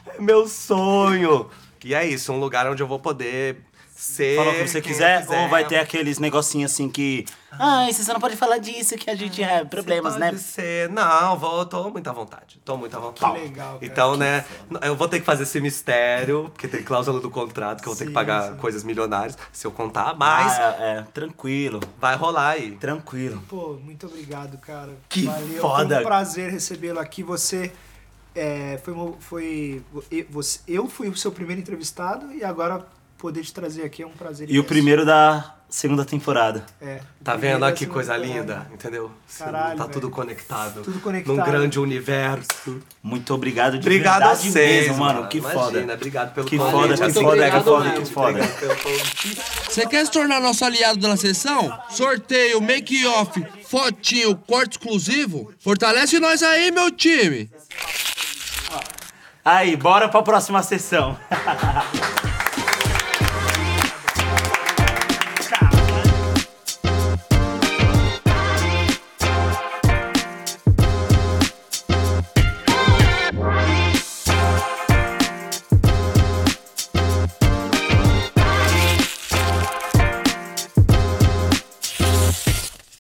é meu sonho. E é isso, um lugar onde eu vou poder Ser Fala o que você quiser, quiser. ou vai ter aqueles negocinhos assim que. Ah, você não pode falar disso, que a gente é problemas, Pode né? ser. Não, vou, tô muito à vontade. Tô muito à vontade. Que legal, cara. Então, né, eu vou ter que fazer esse mistério, porque tem cláusula do contrato que eu vou ter que pagar sim. coisas milionárias se eu contar, mas Ah, é, é, tranquilo, vai rolar aí. tranquilo. Pô, muito obrigado, cara. Que Valeu. foda. Foi um prazer recebê-lo aqui. Você é, foi, foi eu- você, eu fui o seu primeiro entrevistado e agora poder te trazer aqui é um prazer. E o imenso. primeiro da segunda temporada. É, Tá vendo aqui segunda coisa temporada. linda, entendeu? Caralho, tá tudo velho. conectado. Tudo conectado. Num grande universo. Muito obrigado de Obrigado a verdade vocês, mesmo, mano. Que Imagina, foda. obrigado pelo Que convite. foda, que foda, que obrigado foda, mesmo. que foda. Pelo convite. Você quer se tornar nosso aliado da sessão? Sorteio, make-off, fotinho, corte exclusivo? Fortalece nós aí, meu time! Aí, bora pra próxima sessão.